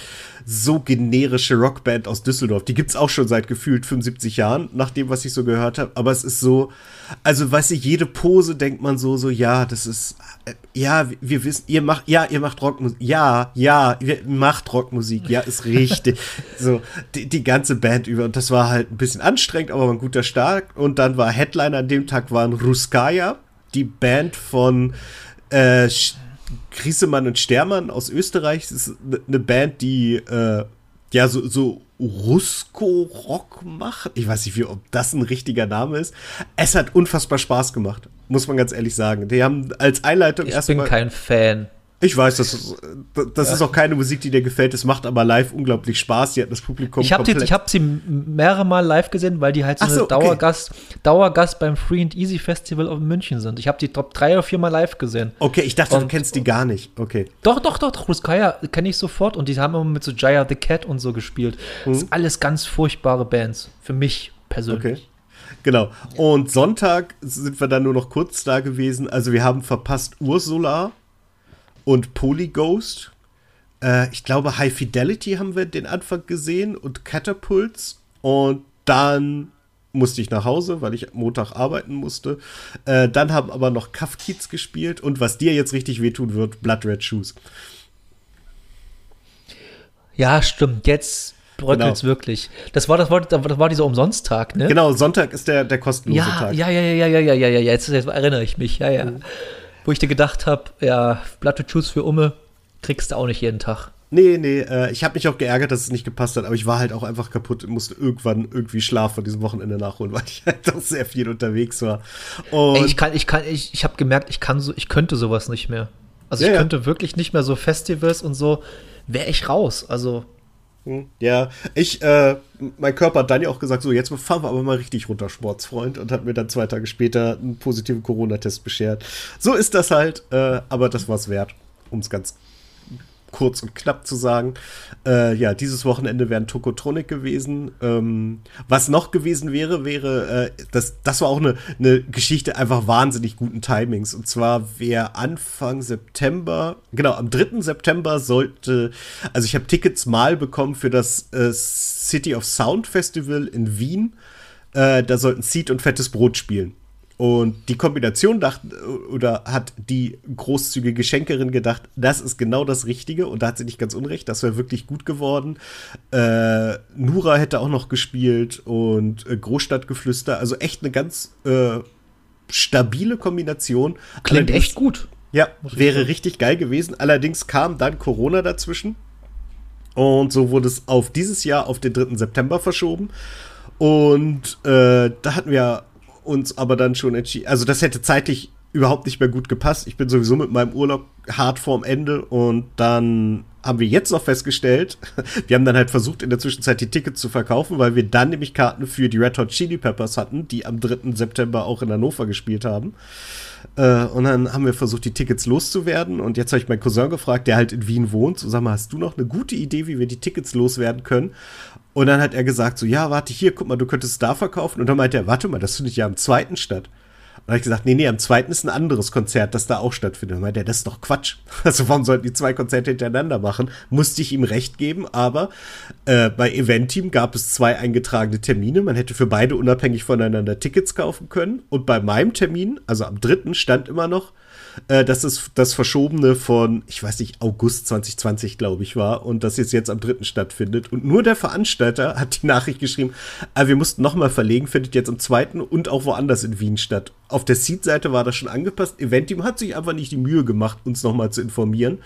so generische Rockband aus Düsseldorf. Die gibt es auch schon seit gefühlt 75 Jahren, nach dem, was ich so gehört habe. Aber es ist so, also weiß ich, jede Pose denkt man so, so, ja, das ist, äh, ja, wir wissen, ihr macht, ja, ihr macht Rockmusik, ja, ja, ihr macht Rockmusik, ja, ist richtig. so, die, die, ganze Band über. Und das war halt ein bisschen anstrengend, aber ein guter Start. Und dann war Headliner an dem Tag waren Ruskaya, die Band von äh, Griesemann und Stermann aus Österreich. Das ist eine Band, die äh, ja so, so Rusko-Rock macht. Ich weiß nicht, wie, ob das ein richtiger Name ist. Es hat unfassbar Spaß gemacht, muss man ganz ehrlich sagen. Die haben als Einleitung erstmal. Ich bin kein Fan. Ich weiß, das, ist, das ja. ist auch keine Musik, die dir gefällt. Es macht aber live unglaublich Spaß. Die hat das Publikum Ich habe sie, hab sie mehrere Mal live gesehen, weil die halt so, so eine Dauergast, okay. Dauergast beim Free and Easy Festival in München sind. Ich habe die top drei oder vier Mal live gesehen. Okay, ich dachte, und, du kennst die gar nicht. Okay. Doch, doch, doch. doch Ruskaya kenne ich sofort. Und die haben immer mit so Jaya the Cat und so gespielt. Mhm. Das sind alles ganz furchtbare Bands. Für mich persönlich. Okay. Genau. Und Sonntag sind wir dann nur noch kurz da gewesen. Also wir haben verpasst Ursula und Polyghost. Äh, ich glaube, High Fidelity haben wir den Anfang gesehen und Catapults. Und dann musste ich nach Hause, weil ich Montag arbeiten musste. Äh, dann haben aber noch Cuff Kids gespielt und was dir jetzt richtig wehtun wird, Blood Red Shoes. Ja, stimmt. Jetzt bröckelt's genau. wirklich. Das war, das war, das war dieser Umsonsttag, ne? Genau, Sonntag ist der, der kostenlose ja, Tag. Ja, ja, ja, ja, ja, ja, ja, jetzt, jetzt erinnere ich mich, ja, ja. Mhm. Wo ich dir gedacht habe, ja, Red Shoes für Umme kriegst du auch nicht jeden Tag. Nee, nee, äh, ich habe mich auch geärgert, dass es nicht gepasst hat, aber ich war halt auch einfach kaputt und musste irgendwann irgendwie Schlaf von diesem Wochenende nachholen, weil ich halt auch sehr viel unterwegs war. Ey, ich kann, ich kann, ich, ich habe gemerkt, ich kann so, ich könnte sowas nicht mehr. Also ja, ich könnte ja. wirklich nicht mehr so Festivals und so, wäre ich raus. Also. Hm, ja, ich, äh, mein Körper hat dann ja auch gesagt, so, jetzt fahren wir aber mal richtig runter, Sportsfreund, und hat mir dann zwei Tage später einen positiven Corona-Test beschert. So ist das halt, äh, aber das war's wert, um es ganz kurz und knapp zu sagen. Äh, ja, dieses Wochenende wäre ein Tokotronic gewesen. Ähm, was noch gewesen wäre, wäre, äh, das, das war auch eine, eine Geschichte einfach wahnsinnig guten Timings. Und zwar wäre Anfang September, genau, am 3. September sollte, also ich habe Tickets mal bekommen für das äh, City of Sound Festival in Wien. Äh, da sollten Seed und Fettes Brot spielen. Und die Kombination dachte, oder hat die großzügige Schenkerin gedacht, das ist genau das Richtige. Und da hat sie nicht ganz unrecht, das wäre wirklich gut geworden. Äh, Nura hätte auch noch gespielt und äh, Großstadtgeflüster. Also echt eine ganz äh, stabile Kombination. Klingt Allerdings, echt gut. Ja, wäre richtig geil gewesen. Allerdings kam dann Corona dazwischen. Und so wurde es auf dieses Jahr, auf den 3. September verschoben. Und äh, da hatten wir uns aber dann schon entschieden. Also das hätte zeitlich überhaupt nicht mehr gut gepasst. Ich bin sowieso mit meinem Urlaub hart vorm Ende und dann haben wir jetzt noch festgestellt, wir haben dann halt versucht, in der Zwischenzeit die Tickets zu verkaufen, weil wir dann nämlich Karten für die Red Hot Chili Peppers hatten, die am 3. September auch in Hannover gespielt haben. Äh, und dann haben wir versucht, die Tickets loszuwerden. Und jetzt habe ich meinen Cousin gefragt, der halt in Wien wohnt. So, sag mal, hast du noch eine gute Idee, wie wir die Tickets loswerden können? Und dann hat er gesagt, so, ja, warte, hier, guck mal, du könntest es da verkaufen. Und dann meinte er, warte mal, das findet ja am zweiten statt. Und dann habe ich gesagt, nee, nee, am zweiten ist ein anderes Konzert, das da auch stattfindet. Und meinte er, das ist doch Quatsch. Also warum sollten die zwei Konzerte hintereinander machen? Musste ich ihm recht geben, aber äh, bei Eventteam gab es zwei eingetragene Termine. Man hätte für beide unabhängig voneinander Tickets kaufen können. Und bei meinem Termin, also am dritten, stand immer noch, äh, dass es das Verschobene von, ich weiß nicht, August 2020, glaube ich, war und das jetzt jetzt am 3. stattfindet. Und nur der Veranstalter hat die Nachricht geschrieben, ah, wir mussten nochmal verlegen, findet jetzt am 2. und auch woanders in Wien statt. Auf der Seed-Seite war das schon angepasst. Eventim hat sich einfach nicht die Mühe gemacht, uns nochmal zu informieren.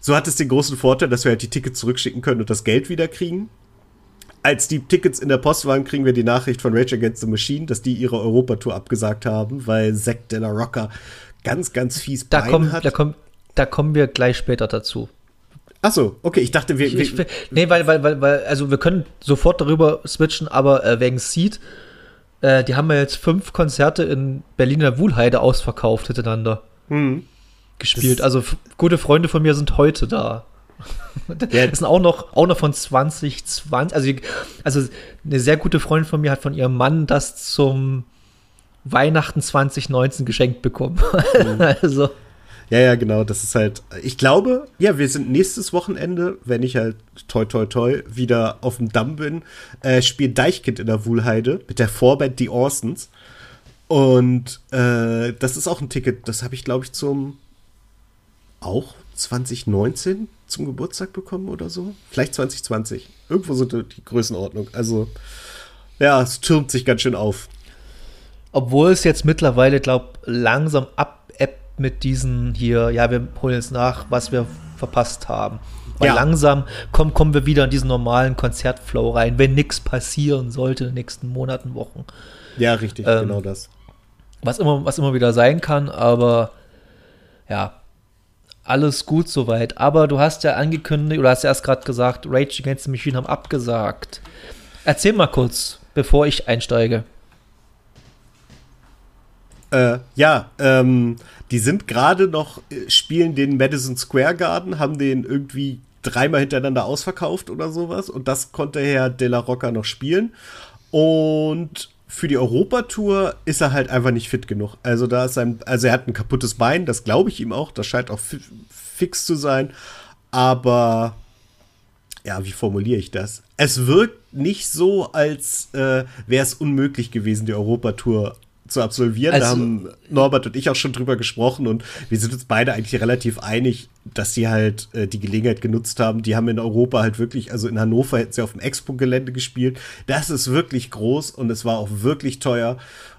So hat es den großen Vorteil, dass wir halt die Tickets zurückschicken können und das Geld wieder kriegen als die Tickets in der Post waren, kriegen wir die Nachricht von Rage Against the Machine, dass die ihre Europatour abgesagt haben, weil Zack de la Rocca ganz, ganz fies da Bein kommen, hat. Da, komm, da kommen wir gleich später dazu. Ach so, okay, ich dachte, wir. Ich, ich, nee, weil, weil, weil, weil, also wir können sofort darüber switchen, aber äh, wegen Seed, äh, die haben ja jetzt fünf Konzerte in Berliner Wuhlheide ausverkauft hintereinander. Hm. Gespielt. Das also gute Freunde von mir sind heute da. Ja. Das sind auch noch, auch noch von 2020. Also, also eine sehr gute Freundin von mir hat von ihrem Mann das zum Weihnachten 2019 geschenkt bekommen. Mhm. also. Ja, ja, genau. Das ist halt. Ich glaube, ja, wir sind nächstes Wochenende, wenn ich halt toi toi toi wieder auf dem Damm bin, äh, spielt Deichkind in der Wuhlheide mit der Vorband Die Orsons. Und äh, das ist auch ein Ticket, das habe ich, glaube ich, zum auch 2019 zum Geburtstag bekommen oder so. Vielleicht 2020. Irgendwo so die Größenordnung. Also, ja, es türmt sich ganz schön auf. Obwohl es jetzt mittlerweile, glaube langsam abebbt mit diesen hier, ja, wir holen jetzt nach, was wir verpasst haben. Weil ja. langsam kommen, kommen wir wieder in diesen normalen Konzertflow rein, wenn nichts passieren sollte in den nächsten Monaten, Wochen. Ja, richtig, ähm, genau das. Was immer, was immer wieder sein kann, aber ja, alles gut soweit. Aber du hast ja angekündigt, oder hast ja erst gerade gesagt, Rage Against the Machine haben abgesagt. Erzähl mal kurz, bevor ich einsteige. Äh, ja, ähm, die sind gerade noch, äh, spielen den Madison Square Garden, haben den irgendwie dreimal hintereinander ausverkauft oder sowas. Und das konnte Herr De La Rocca noch spielen. Und für die Europatour ist er halt einfach nicht fit genug. Also da ist sein, also er hat ein kaputtes Bein, das glaube ich ihm auch, das scheint auch fix zu sein. Aber ja, wie formuliere ich das? Es wirkt nicht so, als äh, wäre es unmöglich gewesen, die Europatour zu absolvieren. Also, da haben Norbert und ich auch schon drüber gesprochen und wir sind uns beide eigentlich relativ einig, dass sie halt äh, die Gelegenheit genutzt haben. Die haben in Europa halt wirklich, also in Hannover hätten sie auf dem Expo-Gelände gespielt. Das ist wirklich groß und es war auch wirklich teuer.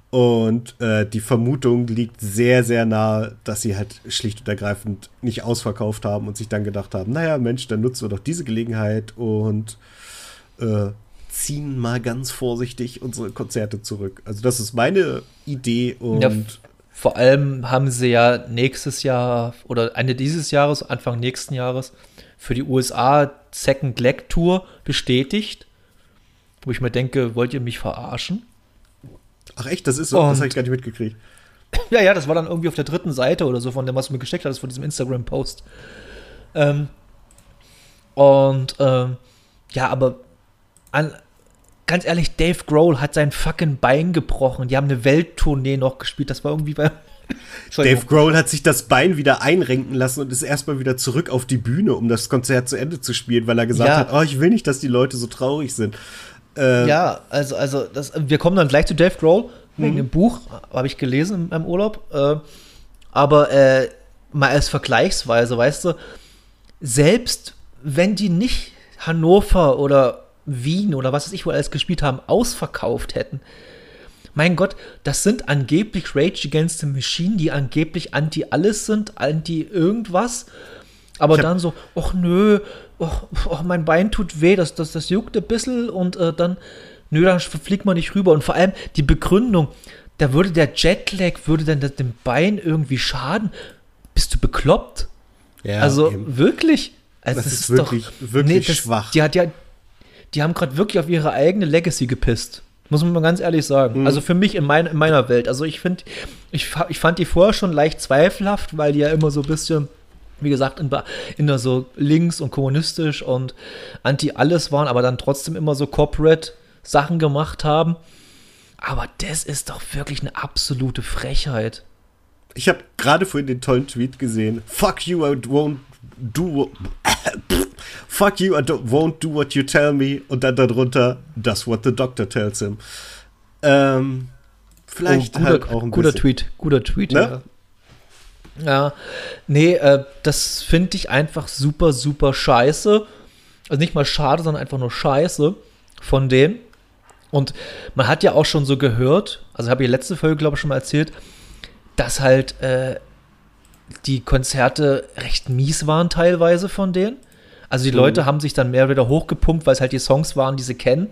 Und äh, die Vermutung liegt sehr, sehr nahe, dass sie halt schlicht und ergreifend nicht ausverkauft haben und sich dann gedacht haben, naja, Mensch, dann nutzen wir doch diese Gelegenheit und äh, ziehen mal ganz vorsichtig unsere Konzerte zurück. Also das ist meine Idee und ja, vor allem haben sie ja nächstes Jahr oder Ende dieses Jahres, Anfang nächsten Jahres für die USA Second Leg Tour bestätigt, wo ich mir denke, wollt ihr mich verarschen? Ach echt, das ist so, und, das habe ich gar nicht mitgekriegt. Ja, ja, das war dann irgendwie auf der dritten Seite oder so von dem, was du mir geschickt hast, von diesem Instagram-Post. Ähm, und ähm, ja, aber an, ganz ehrlich, Dave Grohl hat sein fucking Bein gebrochen. Die haben eine Welttournee noch gespielt. Das war irgendwie bei. Dave Grohl hat sich das Bein wieder einrenken lassen und ist erstmal wieder zurück auf die Bühne, um das Konzert zu Ende zu spielen, weil er gesagt ja. hat, oh, ich will nicht, dass die Leute so traurig sind. Äh, ja, also, also das, wir kommen dann gleich zu Dave Grohl, wegen mhm. dem Buch, habe ich gelesen im, im Urlaub. Äh, aber äh, mal als Vergleichsweise, weißt du, selbst wenn die nicht Hannover oder Wien oder was weiß ich, wo alles gespielt haben, ausverkauft hätten. Mein Gott, das sind angeblich Rage Against the Machine, die angeblich anti alles sind, anti irgendwas. Aber dann so, ach nö, ach, ach, mein Bein tut weh, das, das, das juckt ein bisschen und äh, dann, nö, dann fliegt man nicht rüber. Und vor allem die Begründung, da würde der Jetlag, würde dann dem Bein irgendwie schaden. Bist du bekloppt? Ja, also eben. wirklich? Also, das, das, ist, ist wirklich, doch, wirklich nee, das, schwach. Die hat ja, die haben gerade wirklich auf ihre eigene Legacy gepisst. Muss man mal ganz ehrlich sagen. Mhm. Also für mich in, mein, in meiner Welt. Also ich finde, ich, ich fand die vorher schon leicht zweifelhaft, weil die ja immer so ein bisschen, wie gesagt, in, in der so links und kommunistisch und anti-alles waren, aber dann trotzdem immer so Corporate Sachen gemacht haben. Aber das ist doch wirklich eine absolute Frechheit. Ich habe gerade vorhin den tollen Tweet gesehen. Fuck you, I won't do. Fuck you, I won't do what you tell me. Und dann darunter, that's what the doctor tells him. Ähm, vielleicht oh, guter, halt auch ein guter bisschen. Tweet, guter Tweet, ne? ja. Ja, nee, äh, das finde ich einfach super, super scheiße. Also nicht mal schade, sondern einfach nur scheiße von denen. Und man hat ja auch schon so gehört, also habe ich letzte Folge, glaube ich, schon mal erzählt, dass halt äh, die Konzerte recht mies waren teilweise von denen. Also die mhm. Leute haben sich dann mehr oder weniger hochgepumpt, weil es halt die Songs waren, die sie kennen.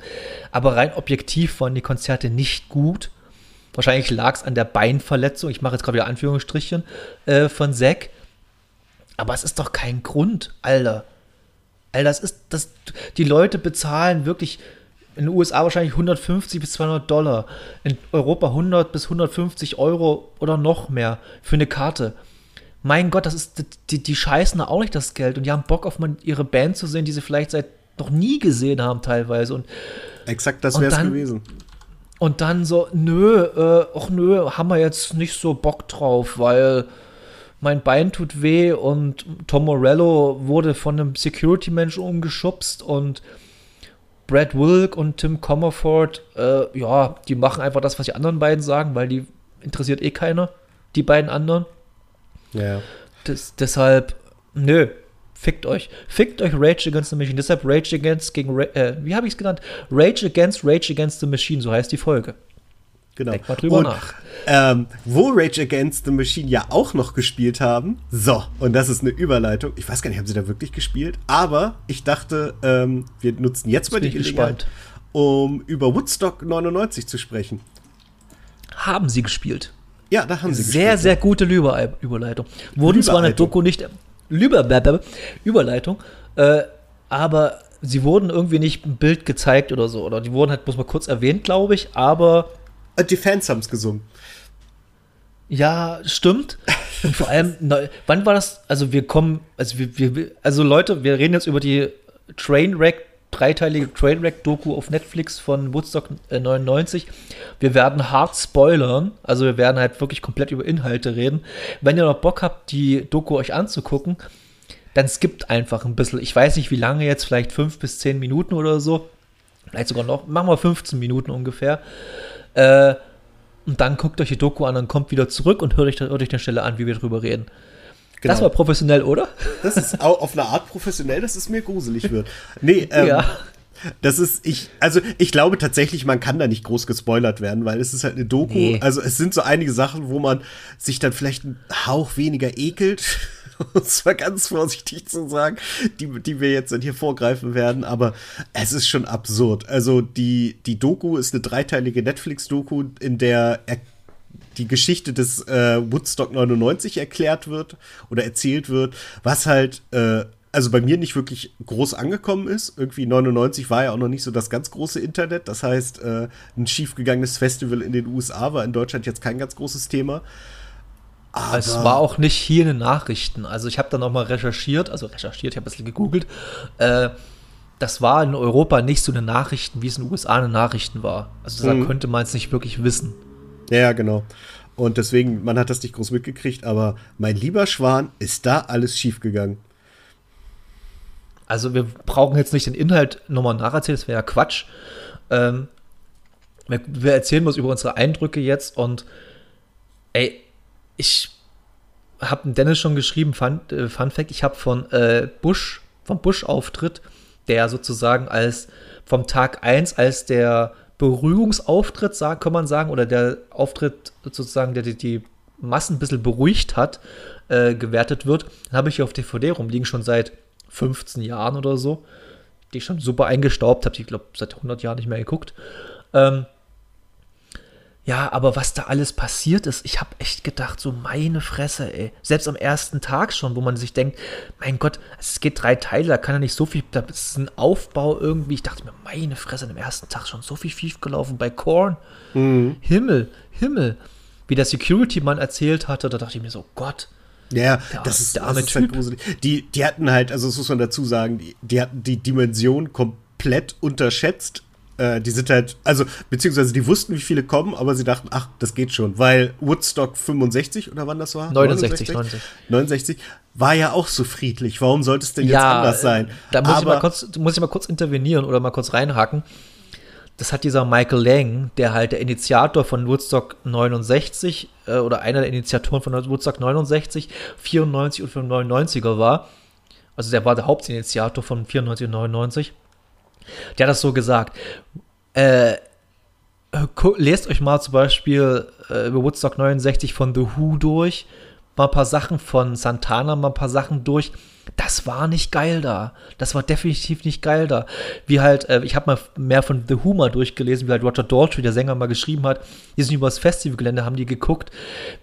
Aber rein objektiv waren die Konzerte nicht gut. Wahrscheinlich lag es an der Beinverletzung. Ich mache jetzt gerade wieder Anführungsstrichen äh, von Zack. Aber es ist doch kein Grund, Alter. Alter, das ist, das, die Leute bezahlen wirklich in den USA wahrscheinlich 150 bis 200 Dollar. In Europa 100 bis 150 Euro oder noch mehr für eine Karte mein Gott, das ist, die, die scheißen da auch nicht das Geld und die haben Bock auf man, ihre Band zu sehen, die sie vielleicht seit noch nie gesehen haben teilweise. Und, Exakt, das wäre es gewesen. Und dann so, nö, äh, ach nö, haben wir jetzt nicht so Bock drauf, weil mein Bein tut weh und Tom Morello wurde von einem Security-Menschen umgeschubst und Brad Wilk und Tim Comerford, äh, ja, die machen einfach das, was die anderen beiden sagen, weil die interessiert eh keiner, die beiden anderen. Ja. Das, deshalb, nö, fickt euch. Fickt euch Rage Against the Machine. Deshalb Rage Against gegen, äh, wie habe ich es genannt? Rage Against Rage Against the Machine, so heißt die Folge. Genau. Denk mal drüber und, nach. Ähm, wo Rage Against the Machine ja auch noch gespielt haben. So, und das ist eine Überleitung. Ich weiß gar nicht, haben sie da wirklich gespielt? Aber ich dachte, ähm, wir nutzen jetzt, mal die Gelegenheit, um über Woodstock 99 zu sprechen. Haben sie gespielt? Ja, da haben sie Sehr, gespielt, sehr gute Lüber Überleitung. Wurden zwar in der Doku nicht Lüber Überleitung, äh, aber sie wurden irgendwie nicht im Bild gezeigt oder so. Oder die wurden halt bloß mal kurz erwähnt, glaube ich, aber. Äh, die Fans haben es gesungen. Ja, stimmt. Und vor allem, wann war das? Also wir kommen, also wir, wir, also Leute, wir reden jetzt über die Trainwreck dreiteilige Trainwreck-Doku auf Netflix von Woodstock 99. Äh, wir werden hart spoilern, also wir werden halt wirklich komplett über Inhalte reden. Wenn ihr noch Bock habt, die Doku euch anzugucken, dann skippt einfach ein bisschen. Ich weiß nicht, wie lange jetzt, vielleicht fünf bis zehn Minuten oder so. Vielleicht sogar noch, machen wir 15 Minuten ungefähr. Äh, und dann guckt euch die Doku an und kommt wieder zurück und hört euch, hört euch eine Stelle an, wie wir drüber reden. Genau. Das war professionell, oder? Das ist auf eine Art professionell, dass es mir gruselig wird. Nee, ähm, ja. Das ist, ich, also ich glaube tatsächlich, man kann da nicht groß gespoilert werden, weil es ist halt eine Doku. Nee. Also es sind so einige Sachen, wo man sich dann vielleicht einen Hauch weniger ekelt. um es mal ganz vorsichtig zu sagen, die, die wir jetzt hier vorgreifen werden, aber es ist schon absurd. Also die, die Doku ist eine dreiteilige Netflix-Doku, in der er die Geschichte des äh, Woodstock 99 erklärt wird oder erzählt wird, was halt äh, also bei mir nicht wirklich groß angekommen ist. Irgendwie 99 war ja auch noch nicht so das ganz große Internet. Das heißt, äh, ein schiefgegangenes Festival in den USA war in Deutschland jetzt kein ganz großes Thema. Aber es war auch nicht hier in den Nachrichten. Also ich habe da noch mal recherchiert, also recherchiert, ich habe ein bisschen gegoogelt. Äh, das war in Europa nicht so eine Nachrichten, wie es in den USA eine Nachrichten war. Also da mhm. könnte man es nicht wirklich wissen. Ja, genau. Und deswegen, man hat das nicht groß mitgekriegt, aber mein lieber Schwan, ist da alles schiefgegangen. Also wir brauchen jetzt nicht den Inhalt nochmal nacherzählen, das wäre ja Quatsch. Ähm, wir, erzählen was über unsere Eindrücke jetzt und ey, ich habe Dennis schon geschrieben, Fun, äh, Fun Fact, ich habe von äh, Bush, vom Bush-Auftritt, der sozusagen als vom Tag 1 als der Beruhigungsauftritt, kann man sagen, oder der Auftritt sozusagen, der die, die Massen ein bisschen beruhigt hat, äh, gewertet wird. Habe ich hier auf DVD rumliegen, schon seit 15 Jahren oder so, die ich schon super eingestaubt habe, ich glaube seit 100 Jahren nicht mehr geguckt. Ähm, ja, aber was da alles passiert ist, ich habe echt gedacht, so meine Fresse, ey. Selbst am ersten Tag schon, wo man sich denkt, mein Gott, es geht drei Teile, da kann ja nicht so viel, da ist ein Aufbau irgendwie. Ich dachte mir, meine Fresse, am ersten Tag schon so viel schief gelaufen bei Korn. Mhm. Himmel, Himmel. Wie der Security-Mann erzählt hatte, da dachte ich mir so, Gott. Ja, der, das ist der arme das ist halt Typ. Halt die, die hatten halt, also das muss man dazu sagen, die, die hatten die Dimension komplett unterschätzt äh, die sind halt, also, beziehungsweise die wussten, wie viele kommen, aber sie dachten, ach, das geht schon, weil Woodstock 65 oder wann das war? 69, 69. 69 war ja auch so friedlich. Warum sollte es denn jetzt anders sein? Da muss, aber, ich mal kurz, muss ich mal kurz intervenieren oder mal kurz reinhaken. Das hat dieser Michael Lang, der halt der Initiator von Woodstock 69 äh, oder einer der Initiatoren von Woodstock 69, 94 und 99er war. Also der war der Hauptinitiator von 94 und 99 der hat das so gesagt. Äh, lest euch mal zum Beispiel äh, über Woodstock 69 von The Who durch, mal ein paar Sachen von Santana, mal ein paar Sachen durch. Das war nicht geil da. Das war definitiv nicht geil da. Wie halt, äh, ich habe mal mehr von The mal durchgelesen, wie halt Roger Daltrey, der Sänger, mal geschrieben hat. Die sind über das Festivalgelände, haben die geguckt,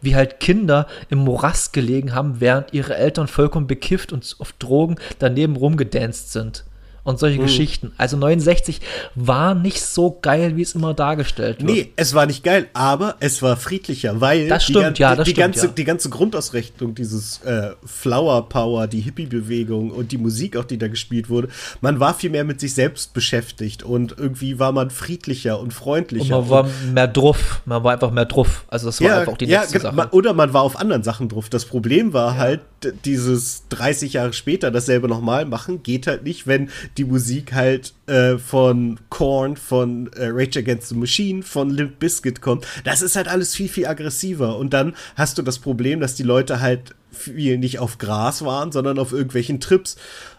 wie halt Kinder im Morast gelegen haben, während ihre Eltern vollkommen bekifft und auf Drogen daneben rumgedanced sind und solche hm. Geschichten. Also 69 war nicht so geil, wie es immer dargestellt wird. Nee, es war nicht geil, aber es war friedlicher, weil das stimmt, die, ja, das die, stimmt, ganze, ja. die ganze Grundausrichtung, dieses äh, Flower Power, die Hippie-Bewegung und die Musik auch, die da gespielt wurde, man war viel mehr mit sich selbst beschäftigt und irgendwie war man friedlicher und freundlicher. Und man war mehr drauf, man war einfach mehr drauf. Also das war ja, einfach die nächste ja, Sache. Oder man war auf anderen Sachen drauf. Das Problem war ja. halt, dieses 30 Jahre später dasselbe nochmal machen, geht halt nicht, wenn die Musik halt äh, von Korn, von äh, Rage Against the Machine, von Limp Bizkit kommt. Das ist halt alles viel, viel aggressiver. Und dann hast du das Problem, dass die Leute halt viel nicht auf Gras waren, sondern auf irgendwelchen Trips.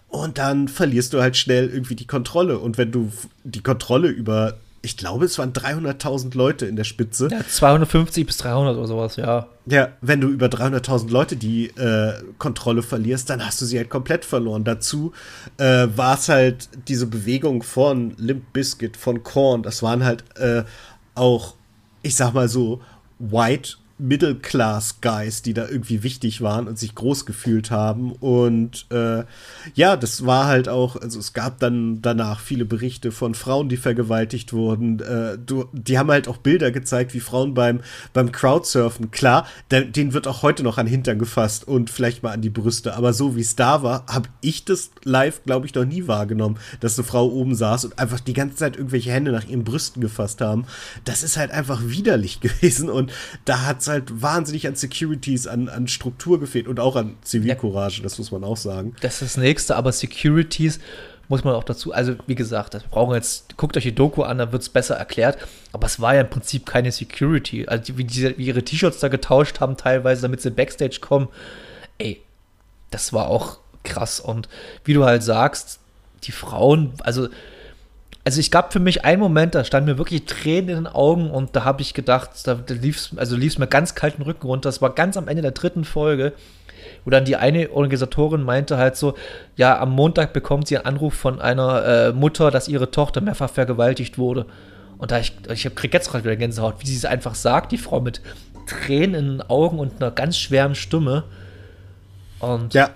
Und dann verlierst du halt schnell irgendwie die Kontrolle. Und wenn du die Kontrolle über ich glaube, es waren 300.000 Leute in der Spitze. Ja, 250 bis 300 oder sowas, ja. Ja, wenn du über 300.000 Leute die äh, Kontrolle verlierst, dann hast du sie halt komplett verloren. Dazu äh, war es halt diese Bewegung von Limp Bizkit, von Korn, das waren halt äh, auch, ich sag mal so, White Middle-Class-Guys, die da irgendwie wichtig waren und sich groß gefühlt haben. Und äh, ja, das war halt auch, also es gab dann danach viele Berichte von Frauen, die vergewaltigt wurden. Äh, du, die haben halt auch Bilder gezeigt, wie Frauen beim, beim Crowdsurfen, klar, denen wird auch heute noch an Hintern gefasst und vielleicht mal an die Brüste. Aber so wie es da war, habe ich das live, glaube ich, noch nie wahrgenommen, dass eine Frau oben saß und einfach die ganze Zeit irgendwelche Hände nach ihren Brüsten gefasst haben. Das ist halt einfach widerlich gewesen und da hat es halt wahnsinnig an Securities, an, an Struktur gefehlt und auch an Zivilcourage, ja. das muss man auch sagen. Das ist das nächste, aber Securities muss man auch dazu, also wie gesagt, das brauchen jetzt, guckt euch die Doku an, da wird es besser erklärt, aber es war ja im Prinzip keine Security. Also wie, die, wie ihre T-Shirts da getauscht haben, teilweise, damit sie Backstage kommen, ey, das war auch krass. Und wie du halt sagst, die Frauen, also also ich gab für mich einen Moment, da standen mir wirklich Tränen in den Augen und da habe ich gedacht, da, da lief es also lief's mir ganz kalten Rücken runter. Das war ganz am Ende der dritten Folge, wo dann die eine Organisatorin meinte halt so, ja, am Montag bekommt sie einen Anruf von einer äh, Mutter, dass ihre Tochter mehrfach vergewaltigt wurde. Und da ich, ich krieg jetzt gerade wieder Gänsehaut, wie sie es einfach sagt, die Frau mit Tränen in den Augen und einer ganz schweren Stimme. Und ja.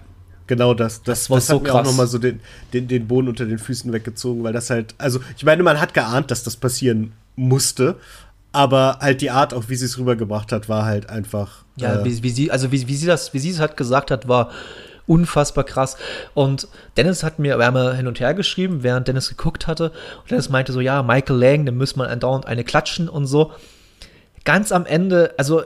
Genau das. Das, das, war das so hat mir krass. auch nochmal so den, den, den Boden unter den Füßen weggezogen, weil das halt, also ich meine, man hat geahnt, dass das passieren musste, aber halt die Art, auch wie sie es rübergebracht hat, war halt einfach. Ja, äh, wie, wie, sie, also wie, wie sie das, wie sie es halt gesagt hat, war unfassbar krass. Und Dennis hat mir, wir haben hin und her geschrieben, während Dennis geguckt hatte. Und Dennis meinte so, ja, Michael Lang, dem muss man andauernd eine klatschen und so. Ganz am Ende, also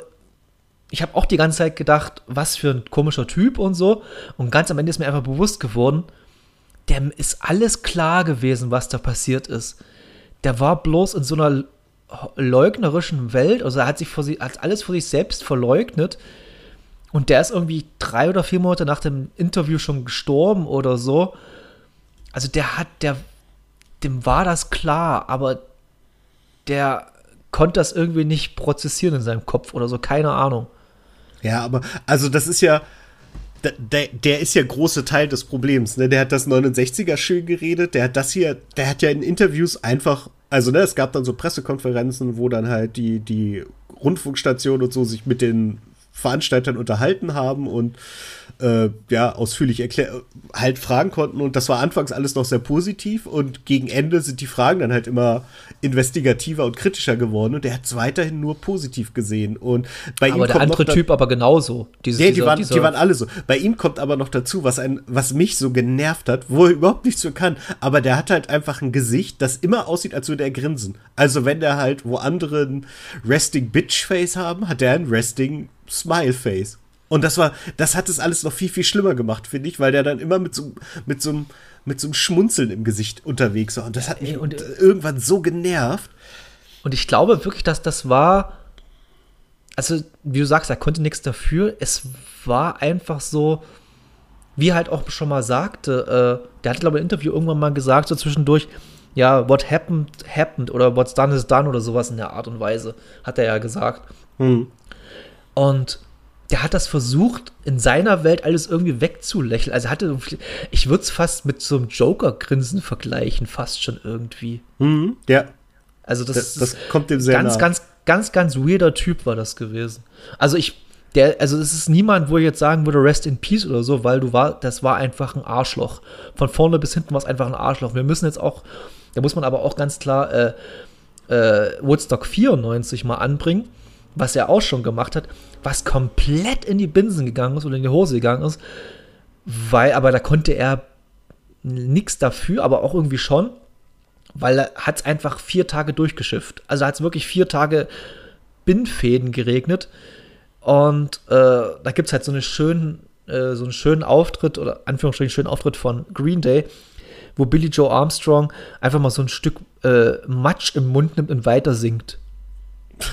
ich habe auch die ganze Zeit gedacht, was für ein komischer Typ und so. Und ganz am Ende ist mir einfach bewusst geworden, dem ist alles klar gewesen, was da passiert ist. Der war bloß in so einer leugnerischen Welt, also er hat sich vor sie, hat alles vor sich selbst verleugnet. Und der ist irgendwie drei oder vier Monate nach dem Interview schon gestorben oder so. Also der hat, der, dem war das klar, aber der konnte das irgendwie nicht prozessieren in seinem Kopf oder so, keine Ahnung. Ja, aber also das ist ja, der, der ist ja große Teil des Problems. Ne? Der hat das 69er schön geredet, der hat das hier, der hat ja in Interviews einfach, also ne, es gab dann so Pressekonferenzen, wo dann halt die, die Rundfunkstation und so sich mit den Veranstaltern unterhalten haben und äh, ja, ausführlich erklär halt fragen konnten. Und das war anfangs alles noch sehr positiv und gegen Ende sind die Fragen dann halt immer investigativer und kritischer geworden und er hat es weiterhin nur positiv gesehen. Und bei aber ihm der andere Typ aber genauso. Dieses, ja, die, dieser, waren, dieser die waren alle so. Bei ihm kommt aber noch dazu, was, ein, was mich so genervt hat, wo er überhaupt nichts so kann. Aber der hat halt einfach ein Gesicht, das immer aussieht, als würde er grinsen. Also wenn der halt, wo andere ein Resting Bitch Face haben, hat er ein Resting Smile Face. Und das war, das hat es alles noch viel, viel schlimmer gemacht, finde ich, weil der dann immer mit so, mit so, mit so einem Schmunzeln im Gesicht unterwegs war. Und das hat mich und, irgendwann so genervt. Und ich glaube wirklich, dass das war, also wie du sagst, er konnte nichts dafür. Es war einfach so, wie er halt auch schon mal sagte, äh, der hat, glaube ich, im Interview irgendwann mal gesagt, so zwischendurch, ja, what happened, happened oder what's done is done oder sowas in der Art und Weise, hat er ja gesagt. Hm. Und der hat das versucht, in seiner Welt alles irgendwie wegzulächeln. Also hatte, ich würde es fast mit so einem Joker-Grinsen vergleichen, fast schon irgendwie. Mhm, ja. Also das, das, das kommt dem sehr ganz, nah. ganz, ganz, ganz weirder Typ war das gewesen. Also ich, der, also es ist niemand, wo ich jetzt sagen würde, Rest in Peace oder so, weil du war, das war einfach ein Arschloch. Von vorne bis hinten war es einfach ein Arschloch. Wir müssen jetzt auch, da muss man aber auch ganz klar äh, äh, Woodstock 94 mal anbringen was er auch schon gemacht hat, was komplett in die Binsen gegangen ist oder in die Hose gegangen ist, weil, aber da konnte er nichts dafür, aber auch irgendwie schon, weil er hat es einfach vier Tage durchgeschifft. Also hat es wirklich vier Tage Bindfäden geregnet und äh, da gibt es halt so, eine schönen, äh, so einen schönen Auftritt oder Anführungsstrichen schönen Auftritt von Green Day, wo Billy Joe Armstrong einfach mal so ein Stück äh, Matsch im Mund nimmt und weiter singt.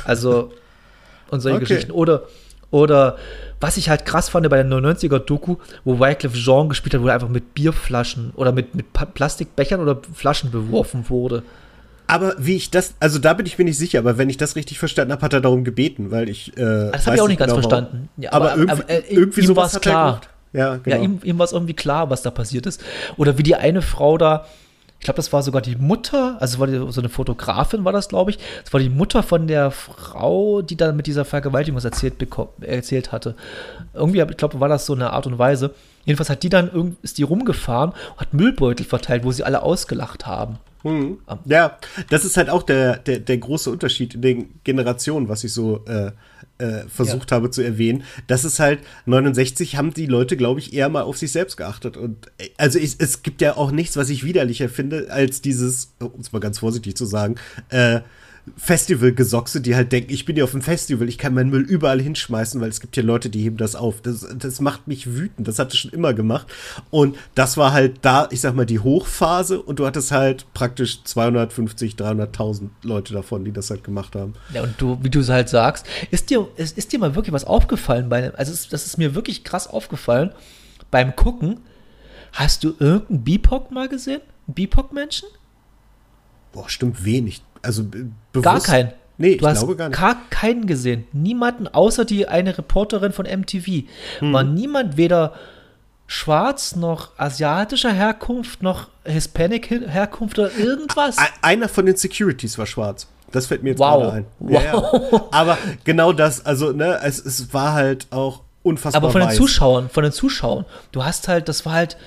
Also und solche okay. Geschichten. Oder, oder was ich halt krass fand bei der 99er-Doku, wo Wycliffe Jean gespielt hat, wo er einfach mit Bierflaschen oder mit, mit Plastikbechern oder Flaschen beworfen wurde. Aber wie ich das, also da bin ich mir nicht sicher, aber wenn ich das richtig verstanden habe, hat er darum gebeten, weil ich. Äh, das habe ich auch nicht ganz genau verstanden. Ja, aber, aber, irgendwie, aber äh, irgendwie sowas klar. Ja, genau. Ja, ihm, ihm war es irgendwie klar, was da passiert ist. Oder wie die eine Frau da ich glaube, das war sogar die Mutter, also war die, so eine Fotografin war das, glaube ich. Das war die Mutter von der Frau, die dann mit dieser Vergewaltigung erzählt, erzählt hatte. Irgendwie, ich glaube, war das so eine Art und Weise. Jedenfalls hat die dann, ist die rumgefahren und hat Müllbeutel verteilt, wo sie alle ausgelacht haben. Mhm. Ja, das ist halt auch der, der, der große Unterschied in den Generationen, was ich so äh, äh, versucht ja. habe zu erwähnen. Das ist halt, 69 haben die Leute, glaube ich, eher mal auf sich selbst geachtet. Und äh, also ich, es gibt ja auch nichts, was ich widerlicher finde, als dieses, um es mal ganz vorsichtig zu sagen, äh, Festivalgesochse, die halt denken, ich bin ja auf dem Festival, ich kann meinen Müll überall hinschmeißen, weil es gibt ja Leute, die heben das auf. Das, das macht mich wütend. Das hat es schon immer gemacht. Und das war halt da, ich sag mal, die Hochphase und du hattest halt praktisch 250, 300.000 Leute davon, die das halt gemacht haben. Ja, und du, wie du es halt sagst, ist dir, ist, ist dir mal wirklich was aufgefallen bei also es, das ist mir wirklich krass aufgefallen beim Gucken. Hast du irgendeinen BIPOC mal gesehen? Einen BIPOC-Menschen? Boah, stimmt wenig. Also bewusst. Gar keinen. Nee, du ich hast glaube gar nicht. gar keinen gesehen. Niemanden, außer die eine Reporterin von MTV. War niemand weder schwarz noch asiatischer Herkunft noch Hispanic Herkunft oder irgendwas. Ein- Einer von den Securities war schwarz. Das fällt mir jetzt Wow. gerade ein. Wow. Ja, ja. Aber genau das, also, ne, es, es war halt auch unfassbar. Aber von den weiß. Zuschauern, von den Zuschauern, du hast halt, das war halt,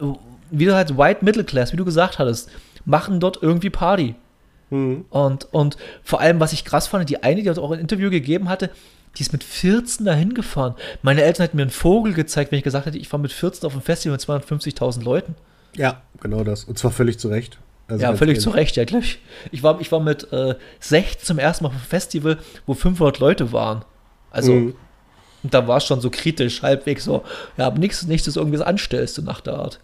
äh, wieder halt White Middle Class, wie du gesagt hattest, machen dort irgendwie Party. Mhm. Und, und vor allem, was ich krass fand, die eine, die auch ein Interview gegeben hatte, die ist mit 14 dahin gefahren. Meine Eltern hätten mir einen Vogel gezeigt, wenn ich gesagt hätte, ich war mit 14 auf dem Festival mit 250.000 Leuten. Ja, genau das. Und zwar völlig zu Recht. Also ja, völlig zu Recht, ja, gleich. Ich war, ich war mit äh, 16 zum ersten Mal auf einem Festival, wo 500 Leute waren. Also, Mhm. und da war es schon so kritisch, halbwegs so, ja, aber nichts, nichts ist irgendwie so anstellst, so nach der Art.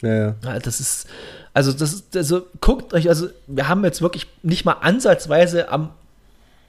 Ja, ja. Ja, das ist, also das ist, also guckt euch, also wir haben jetzt wirklich nicht mal ansatzweise am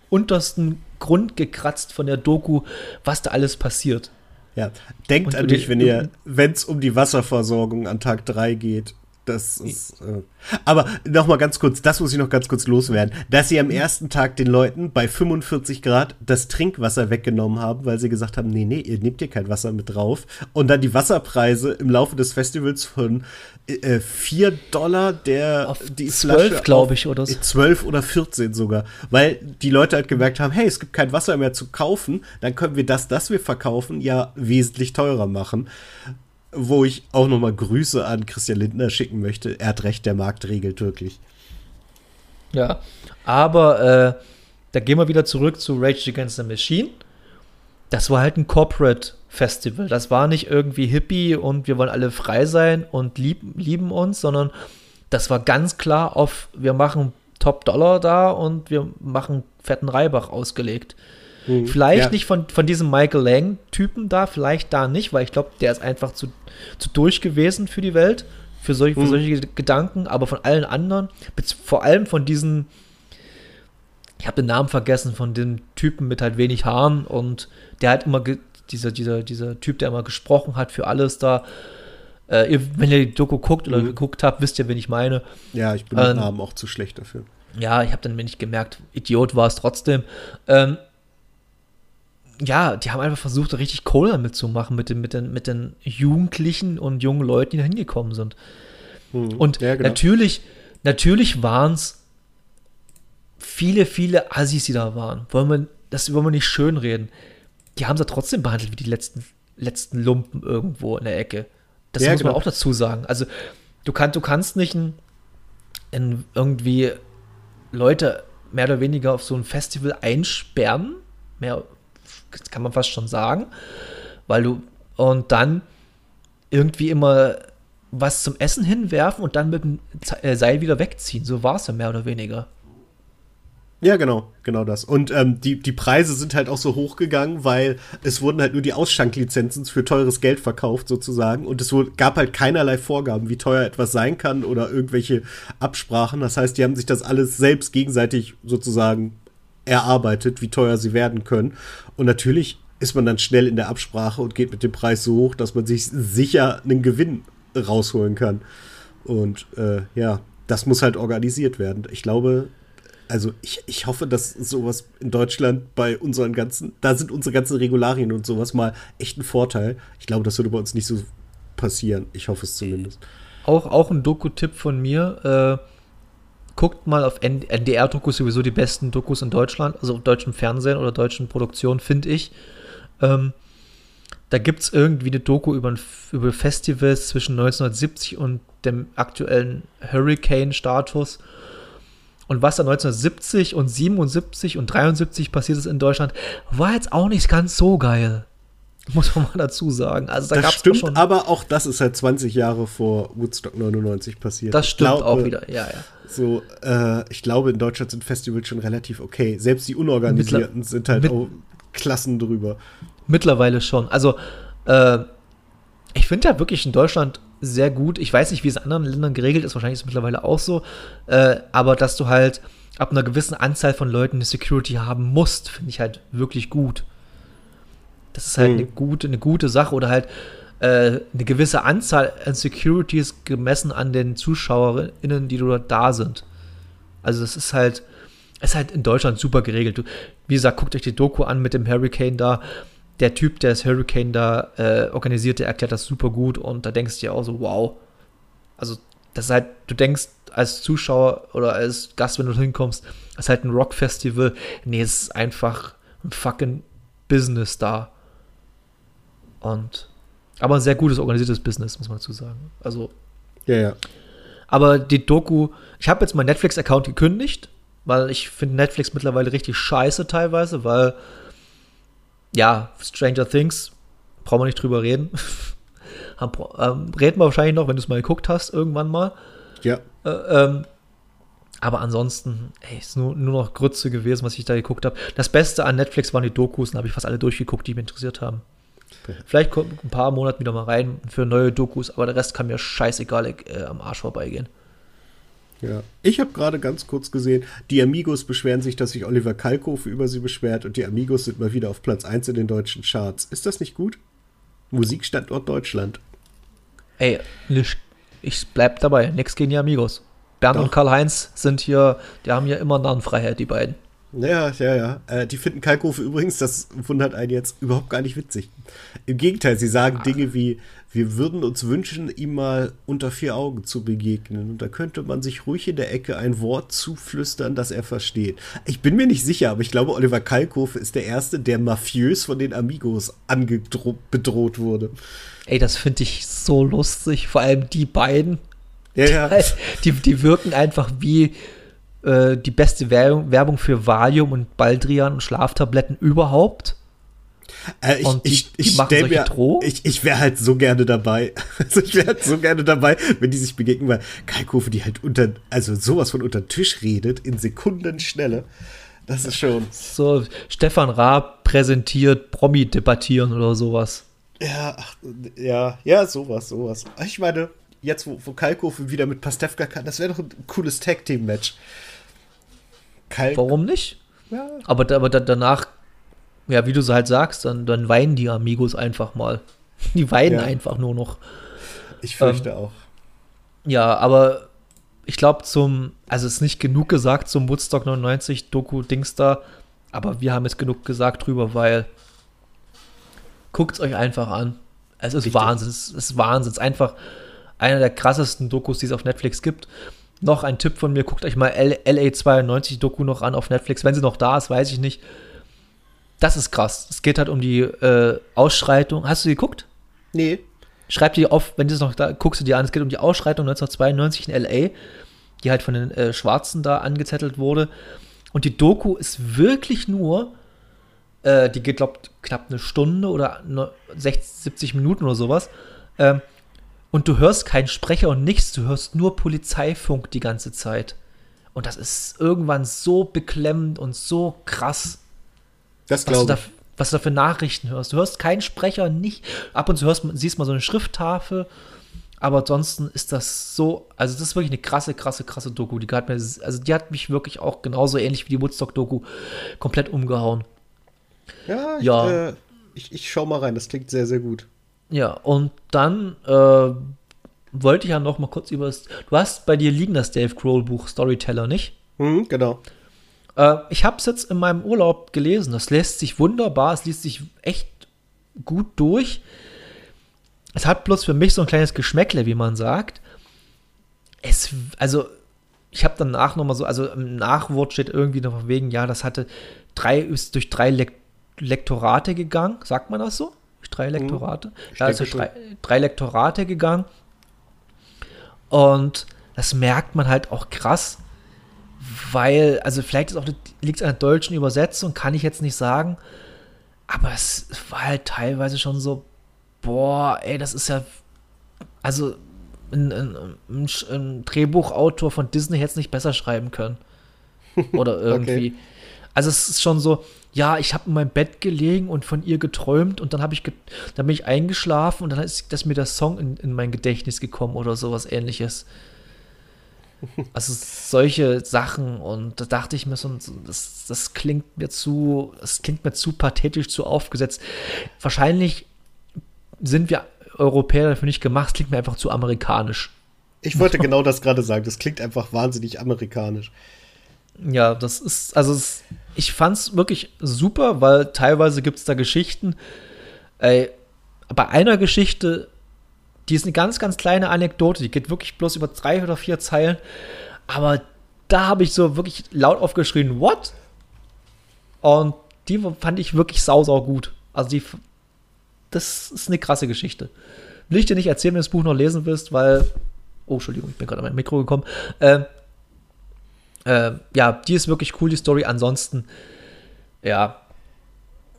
untersten Grund gekratzt von der Doku, was da alles passiert. ja. Denkt Und an mich, wenn ihr, wenn es um die Wasserversorgung an Tag 3 geht. Das ist. Äh. Aber noch mal ganz kurz, das muss ich noch ganz kurz loswerden. Dass sie am ersten Tag den Leuten bei 45 Grad das Trinkwasser weggenommen haben, weil sie gesagt haben, nee, nee, ihr nehmt hier kein Wasser mit drauf. Und dann die Wasserpreise im Laufe des Festivals von äh, 4 Dollar der Auf die 12, Flasche glaub auf ich, oder so. 12 oder 14 sogar. Weil die Leute halt gemerkt haben, hey, es gibt kein Wasser mehr zu kaufen, dann können wir das, das wir verkaufen, ja wesentlich teurer machen. Wo ich auch noch mal Grüße an Christian Lindner schicken möchte. Er hat recht, der Markt regelt wirklich. Ja, aber äh, da gehen wir wieder zurück zu Rage Against the Machine. Das war halt ein Corporate Festival. Das war nicht irgendwie Hippie und wir wollen alle frei sein und lieb, lieben uns, sondern das war ganz klar auf, wir machen Top Dollar da und wir machen fetten Reibach ausgelegt. Vielleicht Ja. nicht von, von diesem Michael Lang-Typen da, vielleicht da nicht, weil ich glaube, der ist einfach zu, zu durch gewesen für die Welt, für solche, für solche Gedanken, aber von allen anderen, vor allem von diesen, ich habe den Namen vergessen, von dem Typen mit halt wenig Haaren und der hat immer, dieser, dieser, dieser Typ, der immer gesprochen hat für alles da. Äh, ihr, wenn ihr die Doku guckt oder geguckt habt, wisst ihr, wen ich meine. Ja, ich bin Ähm, mit Namen auch zu schlecht dafür. Ja, ich habe dann mir nicht gemerkt, Idiot war es trotzdem. Ähm, ja, die haben einfach versucht, richtig Kohle damit zu machen mit den, mit, den, mit den Jugendlichen und jungen Leuten, die da hingekommen sind. Und Ja, genau. natürlich, natürlich waren es viele, viele Assis, die da waren. Wollen wir, das wollen wir nicht schönreden. Die haben sie trotzdem behandelt wie die letzten, letzten Lumpen irgendwo in der Ecke. Das Ja, muss man genau. auch dazu sagen. Also, du, kann, du kannst nicht ein, ein irgendwie Leute mehr oder weniger auf so ein Festival einsperren. Mehr kann man fast schon sagen. Weil du und dann irgendwie immer was zum Essen hinwerfen und dann mit dem äh, Seil wieder wegziehen. So war es ja mehr oder weniger. Ja, genau, genau das. Und ähm, die, die Preise sind halt auch so hochgegangen, weil es wurden halt nur die Ausschanklizenzen für teures Geld verkauft sozusagen und es gab halt keinerlei Vorgaben, wie teuer etwas sein kann oder irgendwelche Absprachen. Das heißt, die haben sich das alles selbst gegenseitig sozusagen erarbeitet, wie teuer sie werden können. Und natürlich ist man dann schnell in der Absprache und geht mit dem Preis so hoch, dass man sich sicher einen Gewinn rausholen kann. Und äh, ja, das muss halt organisiert werden. Ich glaube, also ich, ich hoffe, dass sowas in Deutschland bei unseren ganzen, da sind unsere ganzen Regularien und sowas mal echt ein Vorteil. Ich glaube, das würde bei uns nicht so passieren. Ich hoffe es zumindest. Auch, auch ein Doku-Tipp von mir. Äh, guckt mal auf NDR-Dokus, sowieso die besten Dokus in Deutschland, also auf deutschem Fernsehen oder deutschen Produktionen, finde ich. Ähm, da gibt es irgendwie eine Doku über, ein, über Festivals zwischen 1970 und dem aktuellen Hurricane-Status. Und was da 1970 und 77 und 73 passiert ist in Deutschland, war jetzt auch nicht ganz so geil. Muss man mal dazu sagen. Also da Das stimmt, schon, aber auch das ist halt 20 Jahre vor Woodstock 99 passiert. Das stimmt glaube, auch wieder, ja, ja. So, äh, ich glaube, in Deutschland sind Festivals schon relativ okay. Selbst die Unorganisierten Mittler sind halt auch Klassen drüber. Mittlerweile schon. Also, äh, ich finde ja wirklich in Deutschland sehr gut. Ich weiß nicht, wie es in anderen Ländern geregelt ist. Wahrscheinlich ist es mittlerweile auch so. Äh, aber dass du halt ab einer gewissen Anzahl von Leuten eine Security haben musst, finde ich halt wirklich gut. Das ist halt Mhm. eine, gute, eine gute Sache. Oder halt eine gewisse Anzahl an Securities gemessen an den ZuschauerInnen, die dort da sind. Also das ist halt, ist halt in Deutschland super geregelt. Du, wie gesagt, guckt euch die Doku an mit dem Hurricane da. Der Typ, der das Hurricane da äh, organisiert, der erklärt das super gut und da denkst du dir auch so, wow. Also, das ist halt, du denkst als Zuschauer oder als Gast, wenn du hinkommst, ist halt ein Rock-Festival. Nee, es ist einfach ein fucking Business da. Und, aber ein sehr gutes organisiertes Business, muss man dazu sagen. Also, Ja, ja. aber die Doku, ich habe jetzt meinen Netflix-Account gekündigt, weil ich finde Netflix mittlerweile richtig scheiße teilweise, weil ja, Stranger Things, brauchen wir nicht drüber reden. Ähm, reden wir wahrscheinlich noch, wenn du es mal geguckt hast, irgendwann mal. Ja. Äh, ähm, aber ansonsten, ey, ist nur, nur noch Grütze gewesen, was ich da geguckt habe. Das Beste an Netflix waren die Dokus, und da habe ich fast alle durchgeguckt, die mich interessiert haben. Vielleicht kommt ein paar Monate wieder mal rein für neue Dokus, aber der Rest kann mir scheißegal äh, am Arsch vorbeigehen. Ja. Ich habe gerade ganz kurz gesehen, die Amigos beschweren sich, dass sich Oliver Kalkofe über sie beschwert und die Amigos sind mal wieder auf Platz 1 in den deutschen Charts. Ist das nicht gut? Musikstandort Deutschland. Ey, nicht- ich bleib dabei, nix gegen die Amigos. Bernd Doch. und Karl-Heinz sind hier, die haben ja immer Narrenfreiheit, die beiden. Ja, ja, ja. Äh, die finden Kalkofe übrigens, das wundert einen jetzt, überhaupt gar nicht witzig. Im Gegenteil, sie sagen Dinge wie, wir würden uns wünschen, ihm mal unter vier Augen zu begegnen. Und da könnte man sich ruhig in der Ecke ein Wort zuflüstern, das er versteht. Ich bin mir nicht sicher, aber ich glaube, Oliver Kalkofe ist der Erste, der mafiös von den Amigos bedroht wurde. Ey, das finde ich so lustig, vor allem die beiden. Ja, ja. Die, die wirken einfach wie äh, die beste Werbung, Werbung für Valium und Baldrian und Schlaftabletten überhaupt. Äh, ich die- ich, die ich solche mir, ich, ich wäre halt so gerne dabei. Also ich wäre halt so gerne dabei, wenn die sich begegnen, weil Kalkofe die halt unter, also sowas von unter Tisch redet, in Sekundenschnelle. Das ist schon. So, Stefan Raab präsentiert Promi debattieren oder sowas. Ja, ach, ja, ja, sowas, sowas. Ich meine, jetzt, wo, wo Kalkofe wieder mit Pastewka kann, das wäre doch ein cooles Tag-Team-Match. Kalk, Warum nicht? ja, Aber, aber da, danach, ja, wie du so halt sagst, dann, dann weinen die Amigos einfach mal. Die weinen Ja. einfach nur noch. ich fürchte auch. Ja, aber ich glaube zum, also es ist nicht genug gesagt zum Woodstock 99 Doku-Dings da, aber wir haben jetzt genug gesagt drüber, weil guckt es euch einfach an. Es ist Richtig. Wahnsinn, es ist Wahnsinn. Es ist einfach einer der krassesten Dokus, die es auf Netflix gibt. Noch ein Tipp von mir, guckt euch mal L LA92 Doku noch an auf Netflix. Wenn sie noch da ist, weiß ich nicht. Das ist krass. Es geht halt um die äh, Ausschreitung. Hast du die geguckt? Nee. Schreib dir auf, wenn du es noch da guckst du dir an, es geht um die Ausschreitung 1992 in LA, die halt von den äh, Schwarzen da angezettelt wurde. Und die Doku ist wirklich nur, äh, die geht, glaubt, knapp eine Stunde oder ne- 60, 70 Minuten oder sowas. Ähm, und du hörst keinen Sprecher und nichts, du hörst nur Polizeifunk die ganze Zeit. Und das ist irgendwann so beklemmend und so krass Das was du, glaube da, ich. was du da für Nachrichten hörst. Du hörst keinen Sprecher, nicht. Ab und zu hörst, siehst mal so eine Schrifttafel, aber ansonsten ist das so, also das ist wirklich eine krasse, krasse, krasse Doku. Die hat mir, also die hat mich wirklich auch genauso ähnlich wie die Woodstock-Doku komplett umgehauen. Ja, ich, Ja. Äh, ich, ich schau mal rein, das klingt sehr, sehr gut. Ja, und dann äh, wollte ich ja noch mal kurz über das, du hast bei dir liegen das Dave Grohl Buch Storyteller, nicht? Mhm, genau. Äh, ich habe es jetzt in meinem Urlaub gelesen. Das lässt sich wunderbar, es liest sich echt gut durch. Es hat bloß für mich so ein kleines Geschmäckle, wie man sagt. Es, also, ich habe danach noch mal so, also im Nachwort steht irgendwie noch wegen, ja, das hatte drei, ist durch drei Lek Lektorate gegangen. Sagt man das so? Drei Lektorate? Ich ja, ist denke durch drei, drei Lektorate gegangen. Und das merkt man halt auch krass, weil, also vielleicht ist auch, liegt es an der deutschen Übersetzung, kann ich jetzt nicht sagen, aber es war halt teilweise schon so, boah, ey, das ist ja, also ein, ein, ein, ein Drehbuchautor von Disney hätte es nicht besser schreiben können. Oder irgendwie. okay. Also es ist schon so, ja, ich habe in meinem Bett gelegen und von ihr geträumt und dann habe ich, dann bin ich eingeschlafen und dann ist, ist mir der Song in, in mein Gedächtnis gekommen oder sowas ähnliches. Also solche Sachen und da dachte ich mir so, das, das klingt mir zu, das klingt mir zu pathetisch, zu aufgesetzt. Wahrscheinlich sind wir Europäer dafür nicht gemacht, es klingt mir einfach zu amerikanisch. Ich wollte genau das gerade sagen, das klingt einfach wahnsinnig amerikanisch. Ja, das ist, also es, ich fand's wirklich super, weil teilweise gibt es da Geschichten. Ey, bei einer Geschichte die ist eine ganz, ganz kleine Anekdote, die geht wirklich bloß über drei oder vier Zeilen. Aber da habe ich so wirklich laut aufgeschrien, what? Und die fand ich wirklich sau, sau gut. Also die, das ist eine krasse Geschichte. Will ich dir nicht erzählen, wenn du das Buch noch lesen willst, weil, oh, Entschuldigung, ich bin gerade an mein Mikro gekommen. Äh, äh, ja, die ist wirklich cool, die Story. Ansonsten, ja,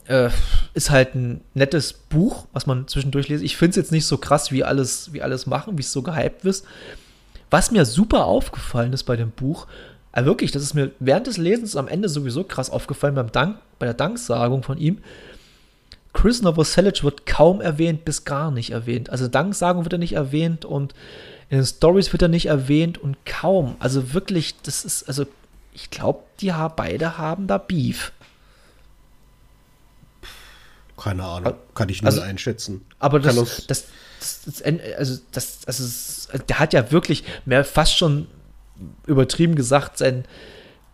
äh, ist halt ein nettes Buch, was man zwischendurch liest. Ich finde es jetzt nicht so krass, wie alles, wie alles machen, wie es so gehypt ist. Was mir super aufgefallen ist bei dem Buch, äh, wirklich, das ist mir während des Lesens am Ende sowieso krass aufgefallen beim Dank, bei der Danksagung von ihm. Chris Novoselic wird kaum erwähnt, bis gar nicht erwähnt. Also Danksagung wird er nicht erwähnt und in den Stories wird er nicht erwähnt und kaum. Also wirklich, das ist, also ich glaube, die beide haben da Beef. Keine Ahnung, kann ich nur also, einschätzen. Aber das, das, das, das, also das, ist, der hat ja wirklich mehr fast schon übertrieben gesagt, sein,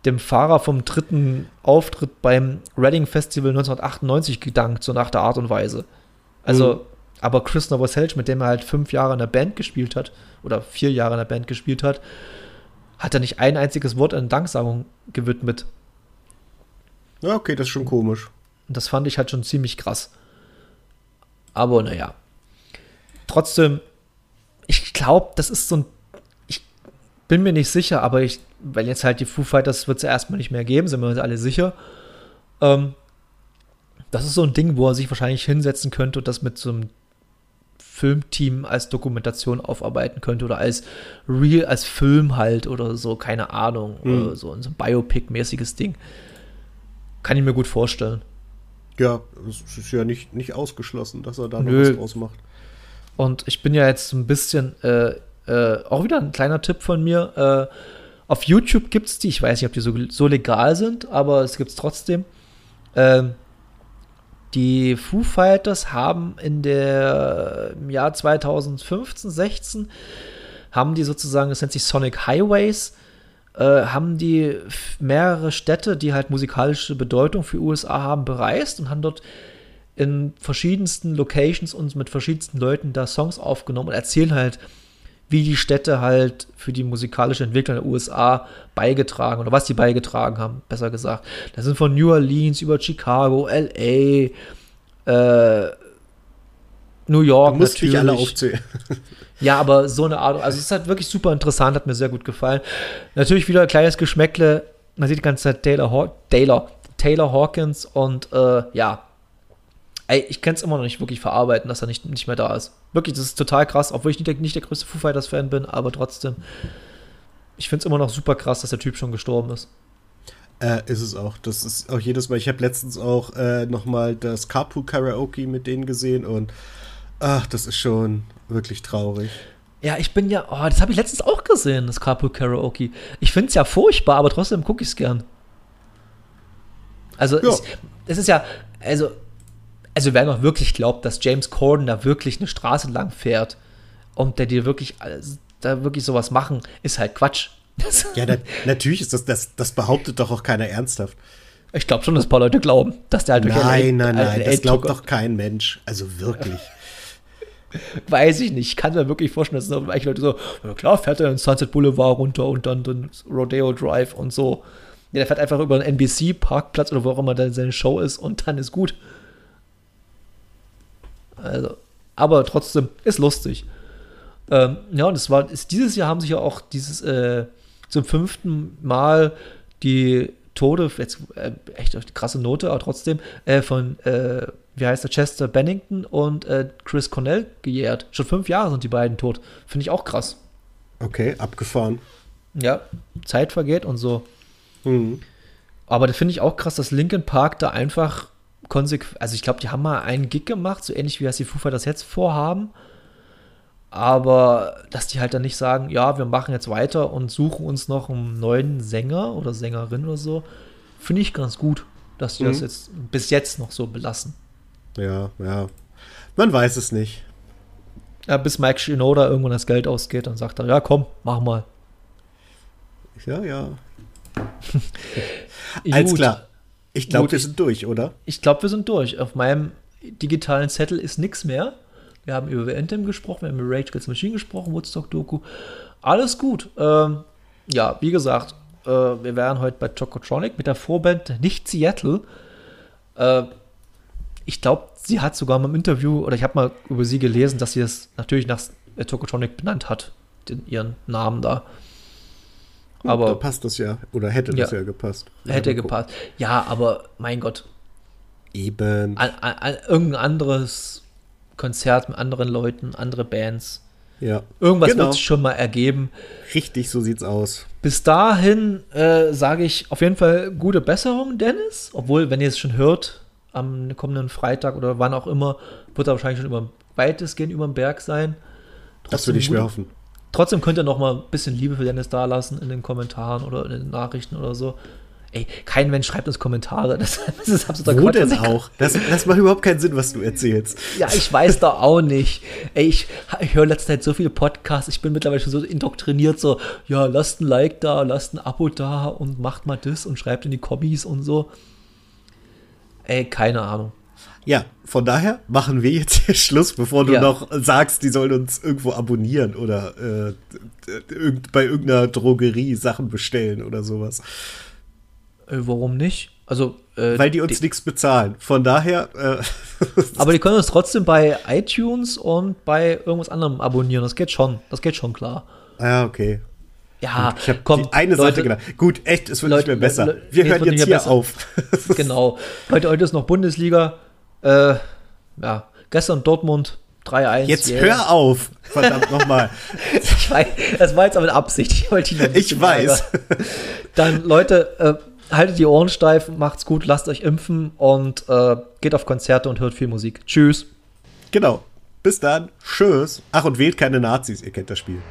dem Fahrer vom dritten Auftritt beim Reading Festival 1998 gedankt, so nach der Art und Weise. Also, mhm. Aber Chris Novoselic, mit dem er halt fünf Jahre in der Band gespielt hat, oder vier Jahre in der Band gespielt hat, hat er nicht ein einziges Wort an Danksagung gewidmet. Ja, okay, das ist schon komisch. Und das fand ich halt schon ziemlich krass. Aber naja. Trotzdem, ich glaube, das ist so ein. Ich bin mir nicht sicher, aber ich, weil jetzt halt die Foo Fighters wird es ja erstmal nicht mehr geben, sind wir uns alle sicher. Ähm, das ist so ein Ding, wo er sich wahrscheinlich hinsetzen könnte und das mit so einem Filmteam als Dokumentation aufarbeiten könnte oder als Real, als Film halt oder so, keine Ahnung, mhm. so, so ein Biopic-mäßiges Ding. Kann ich mir gut vorstellen. Ja, es ist ja nicht, nicht ausgeschlossen, dass er da Nö. noch was draus macht. Und ich bin ja jetzt ein bisschen, äh, äh, auch wieder ein kleiner Tipp von mir. Äh, auf YouTube gibt es die, ich weiß nicht, ob die so, so legal sind, aber es gibt es trotzdem. Ähm, die Foo Fighters haben in der im Jahr 2015, 16 haben die sozusagen, das nennt sich Sonic Highways, äh, haben die mehrere Städte, die halt musikalische Bedeutung für USA haben, bereist und haben dort in verschiedensten Locations und mit verschiedensten Leuten da Songs aufgenommen und erzählen halt, wie die Städte halt für die musikalische Entwicklung der USA beigetragen oder was die beigetragen haben, besser gesagt. Das sind von New Orleans über Chicago, LA, äh, New York. Du musst natürlich. alle aufzählen. Ja, aber so eine Art, also es ist halt wirklich super interessant, hat mir sehr gut gefallen. Natürlich wieder ein kleines Geschmäckle. Man sieht die ganze Zeit Taylor, Haw Taylor, Taylor Hawkins und äh, ja. Ey, ich kann es immer noch nicht wirklich verarbeiten, dass er nicht, nicht mehr da ist. Wirklich, das ist total krass, obwohl ich nicht der, nicht der größte Foo Fighters-Fan bin, aber trotzdem. Ich finde es immer noch super krass, dass der Typ schon gestorben ist. Äh, ist es auch. Das ist auch jedes Mal. Ich habe letztens auch äh, noch mal das Carpool Karaoke mit denen gesehen und ach, das ist schon wirklich traurig. Ja, ich bin ja, oh, das habe ich letztens auch gesehen, das Carpool Karaoke. Ich finde es ja furchtbar, aber trotzdem gucke ich es gern. Also, ja. es, es ist ja, also, also wer noch wirklich glaubt, dass James Corden da wirklich eine Straße lang fährt und der dir wirklich, da wirklich sowas machen, ist halt Quatsch. ja, da, natürlich ist das, das, das behauptet doch auch keiner ernsthaft. Ich glaube schon, dass ein paar Leute glauben, dass der halt wirklich Nein, nein, nein, das glaubt doch kein Mensch. Also wirklich. Weiß ich nicht. Ich kann mir wirklich vorstellen, dass eigentlich Leute so, ja klar, fährt er den Sunset Boulevard runter und dann den Rodeo Drive und so. Ja, der fährt einfach über einen NBC-Parkplatz oder wo auch immer dann seine Show ist und dann ist gut. Also, aber trotzdem ist lustig. Ähm, ja, und es war, ist, dieses Jahr haben sich ja auch dieses, äh, zum fünften Mal die Tode, jetzt äh, echt eine krasse Note, aber trotzdem, äh, von, äh, wie heißt der, Chester Bennington und äh, Chris Cornell gejährt. Schon fünf Jahre sind die beiden tot. Finde ich auch krass. Okay, abgefahren. Ja, Zeit vergeht und so. Mhm. Aber das finde ich auch krass, dass Linkin Park da einfach konsequent, also ich glaube, die haben mal einen Gig gemacht, so ähnlich wie das die Foo Fighters jetzt vorhaben. Aber dass die halt dann nicht sagen, ja, wir machen jetzt weiter und suchen uns noch einen neuen Sänger oder Sängerin oder so, finde ich ganz gut, dass die Mhm. das jetzt bis jetzt noch so belassen. Ja, ja. Man weiß es nicht. Ja, bis Mike Shinoda irgendwann das Geld ausgeht, dann sagt er, ja, komm, mach mal. Ja, ja. Alles klar. Ich glaube, wir sind durch, oder? Ich glaube, wir sind durch. Auf meinem digitalen Zettel ist nichts mehr. Wir haben über Anthem gesprochen, wir haben über Rage Against Machine gesprochen, Woodstock-Doku. Alles gut. Ähm, ja, wie gesagt, äh, wir wären heute bei Chocotronic mit der Vorband nicht Seattle. Äh, ich glaube, sie hat sogar mal im Interview, oder ich habe mal über sie gelesen, dass sie es natürlich nach äh, Chocotronic benannt hat, den, ihren Namen da. Da Aber passt das ja. Oder hätte das Ja. ja gepasst. hätte gepasst. Ja, aber mein Gott, Eben. an, an, an irgendein anderes Konzert mit anderen Leuten, andere Bands. Ja. Irgendwas Genau. wird sich schon mal ergeben. Richtig, so sieht's aus. Bis dahin äh, sage ich auf jeden Fall gute Besserung, Dennis. Obwohl, wenn ihr es schon hört, am kommenden Freitag oder wann auch immer, wird er wahrscheinlich schon über weitestgehend über den Berg sein. Das würde ich schwer hoffen. Trotzdem könnt ihr noch mal ein bisschen Liebe für Dennis da lassen in den Kommentaren oder in den Nachrichten oder so. Ey, kein Mensch schreibt uns Kommentare. Das, das ist absoluter Wo Quatsch. denn auch? Das, das macht überhaupt keinen Sinn, was du erzählst. Ja, ich weiß doch auch nicht. Ey, ich, ich höre letzte Zeit so viele Podcasts, ich bin mittlerweile schon so indoktriniert, so, ja, lasst ein Like da, lasst ein Abo da und macht mal das und schreibt in die Kommis und so. Ey, keine Ahnung. Ja, von daher machen wir jetzt hier Schluss, bevor du Ja. noch sagst, die sollen uns irgendwo abonnieren oder äh, bei irgendeiner Drogerie Sachen bestellen oder sowas. Äh, warum nicht? Also, äh, Weil die uns nichts bezahlen. Von daher, äh, aber die können uns trotzdem bei iTunes und bei irgendwas anderem abonnieren. Das geht schon. Das geht schon klar. ja, okay. Ja, Ich habe komm, die eine Leute, Sache gedacht. Gut, echt, es wird Leute, nicht mehr besser. Wir hören jetzt hier besser. auf. Genau. Heute, heute ist noch Bundesliga. Äh, ja, gestern Dortmund 3-1. Jetzt yeah. hör auf. Verdammt nochmal. Ich weiß, das war jetzt aber eine Absicht. Ich wollte ihn Ich weiß. ärgern. Dann, Leute, äh, haltet die Ohren steif, macht's gut, lasst euch impfen und äh, geht auf Konzerte und hört viel Musik. Tschüss. Genau. Bis dann. Tschüss. Ach, und wählt keine Nazis. Ihr kennt das Spiel.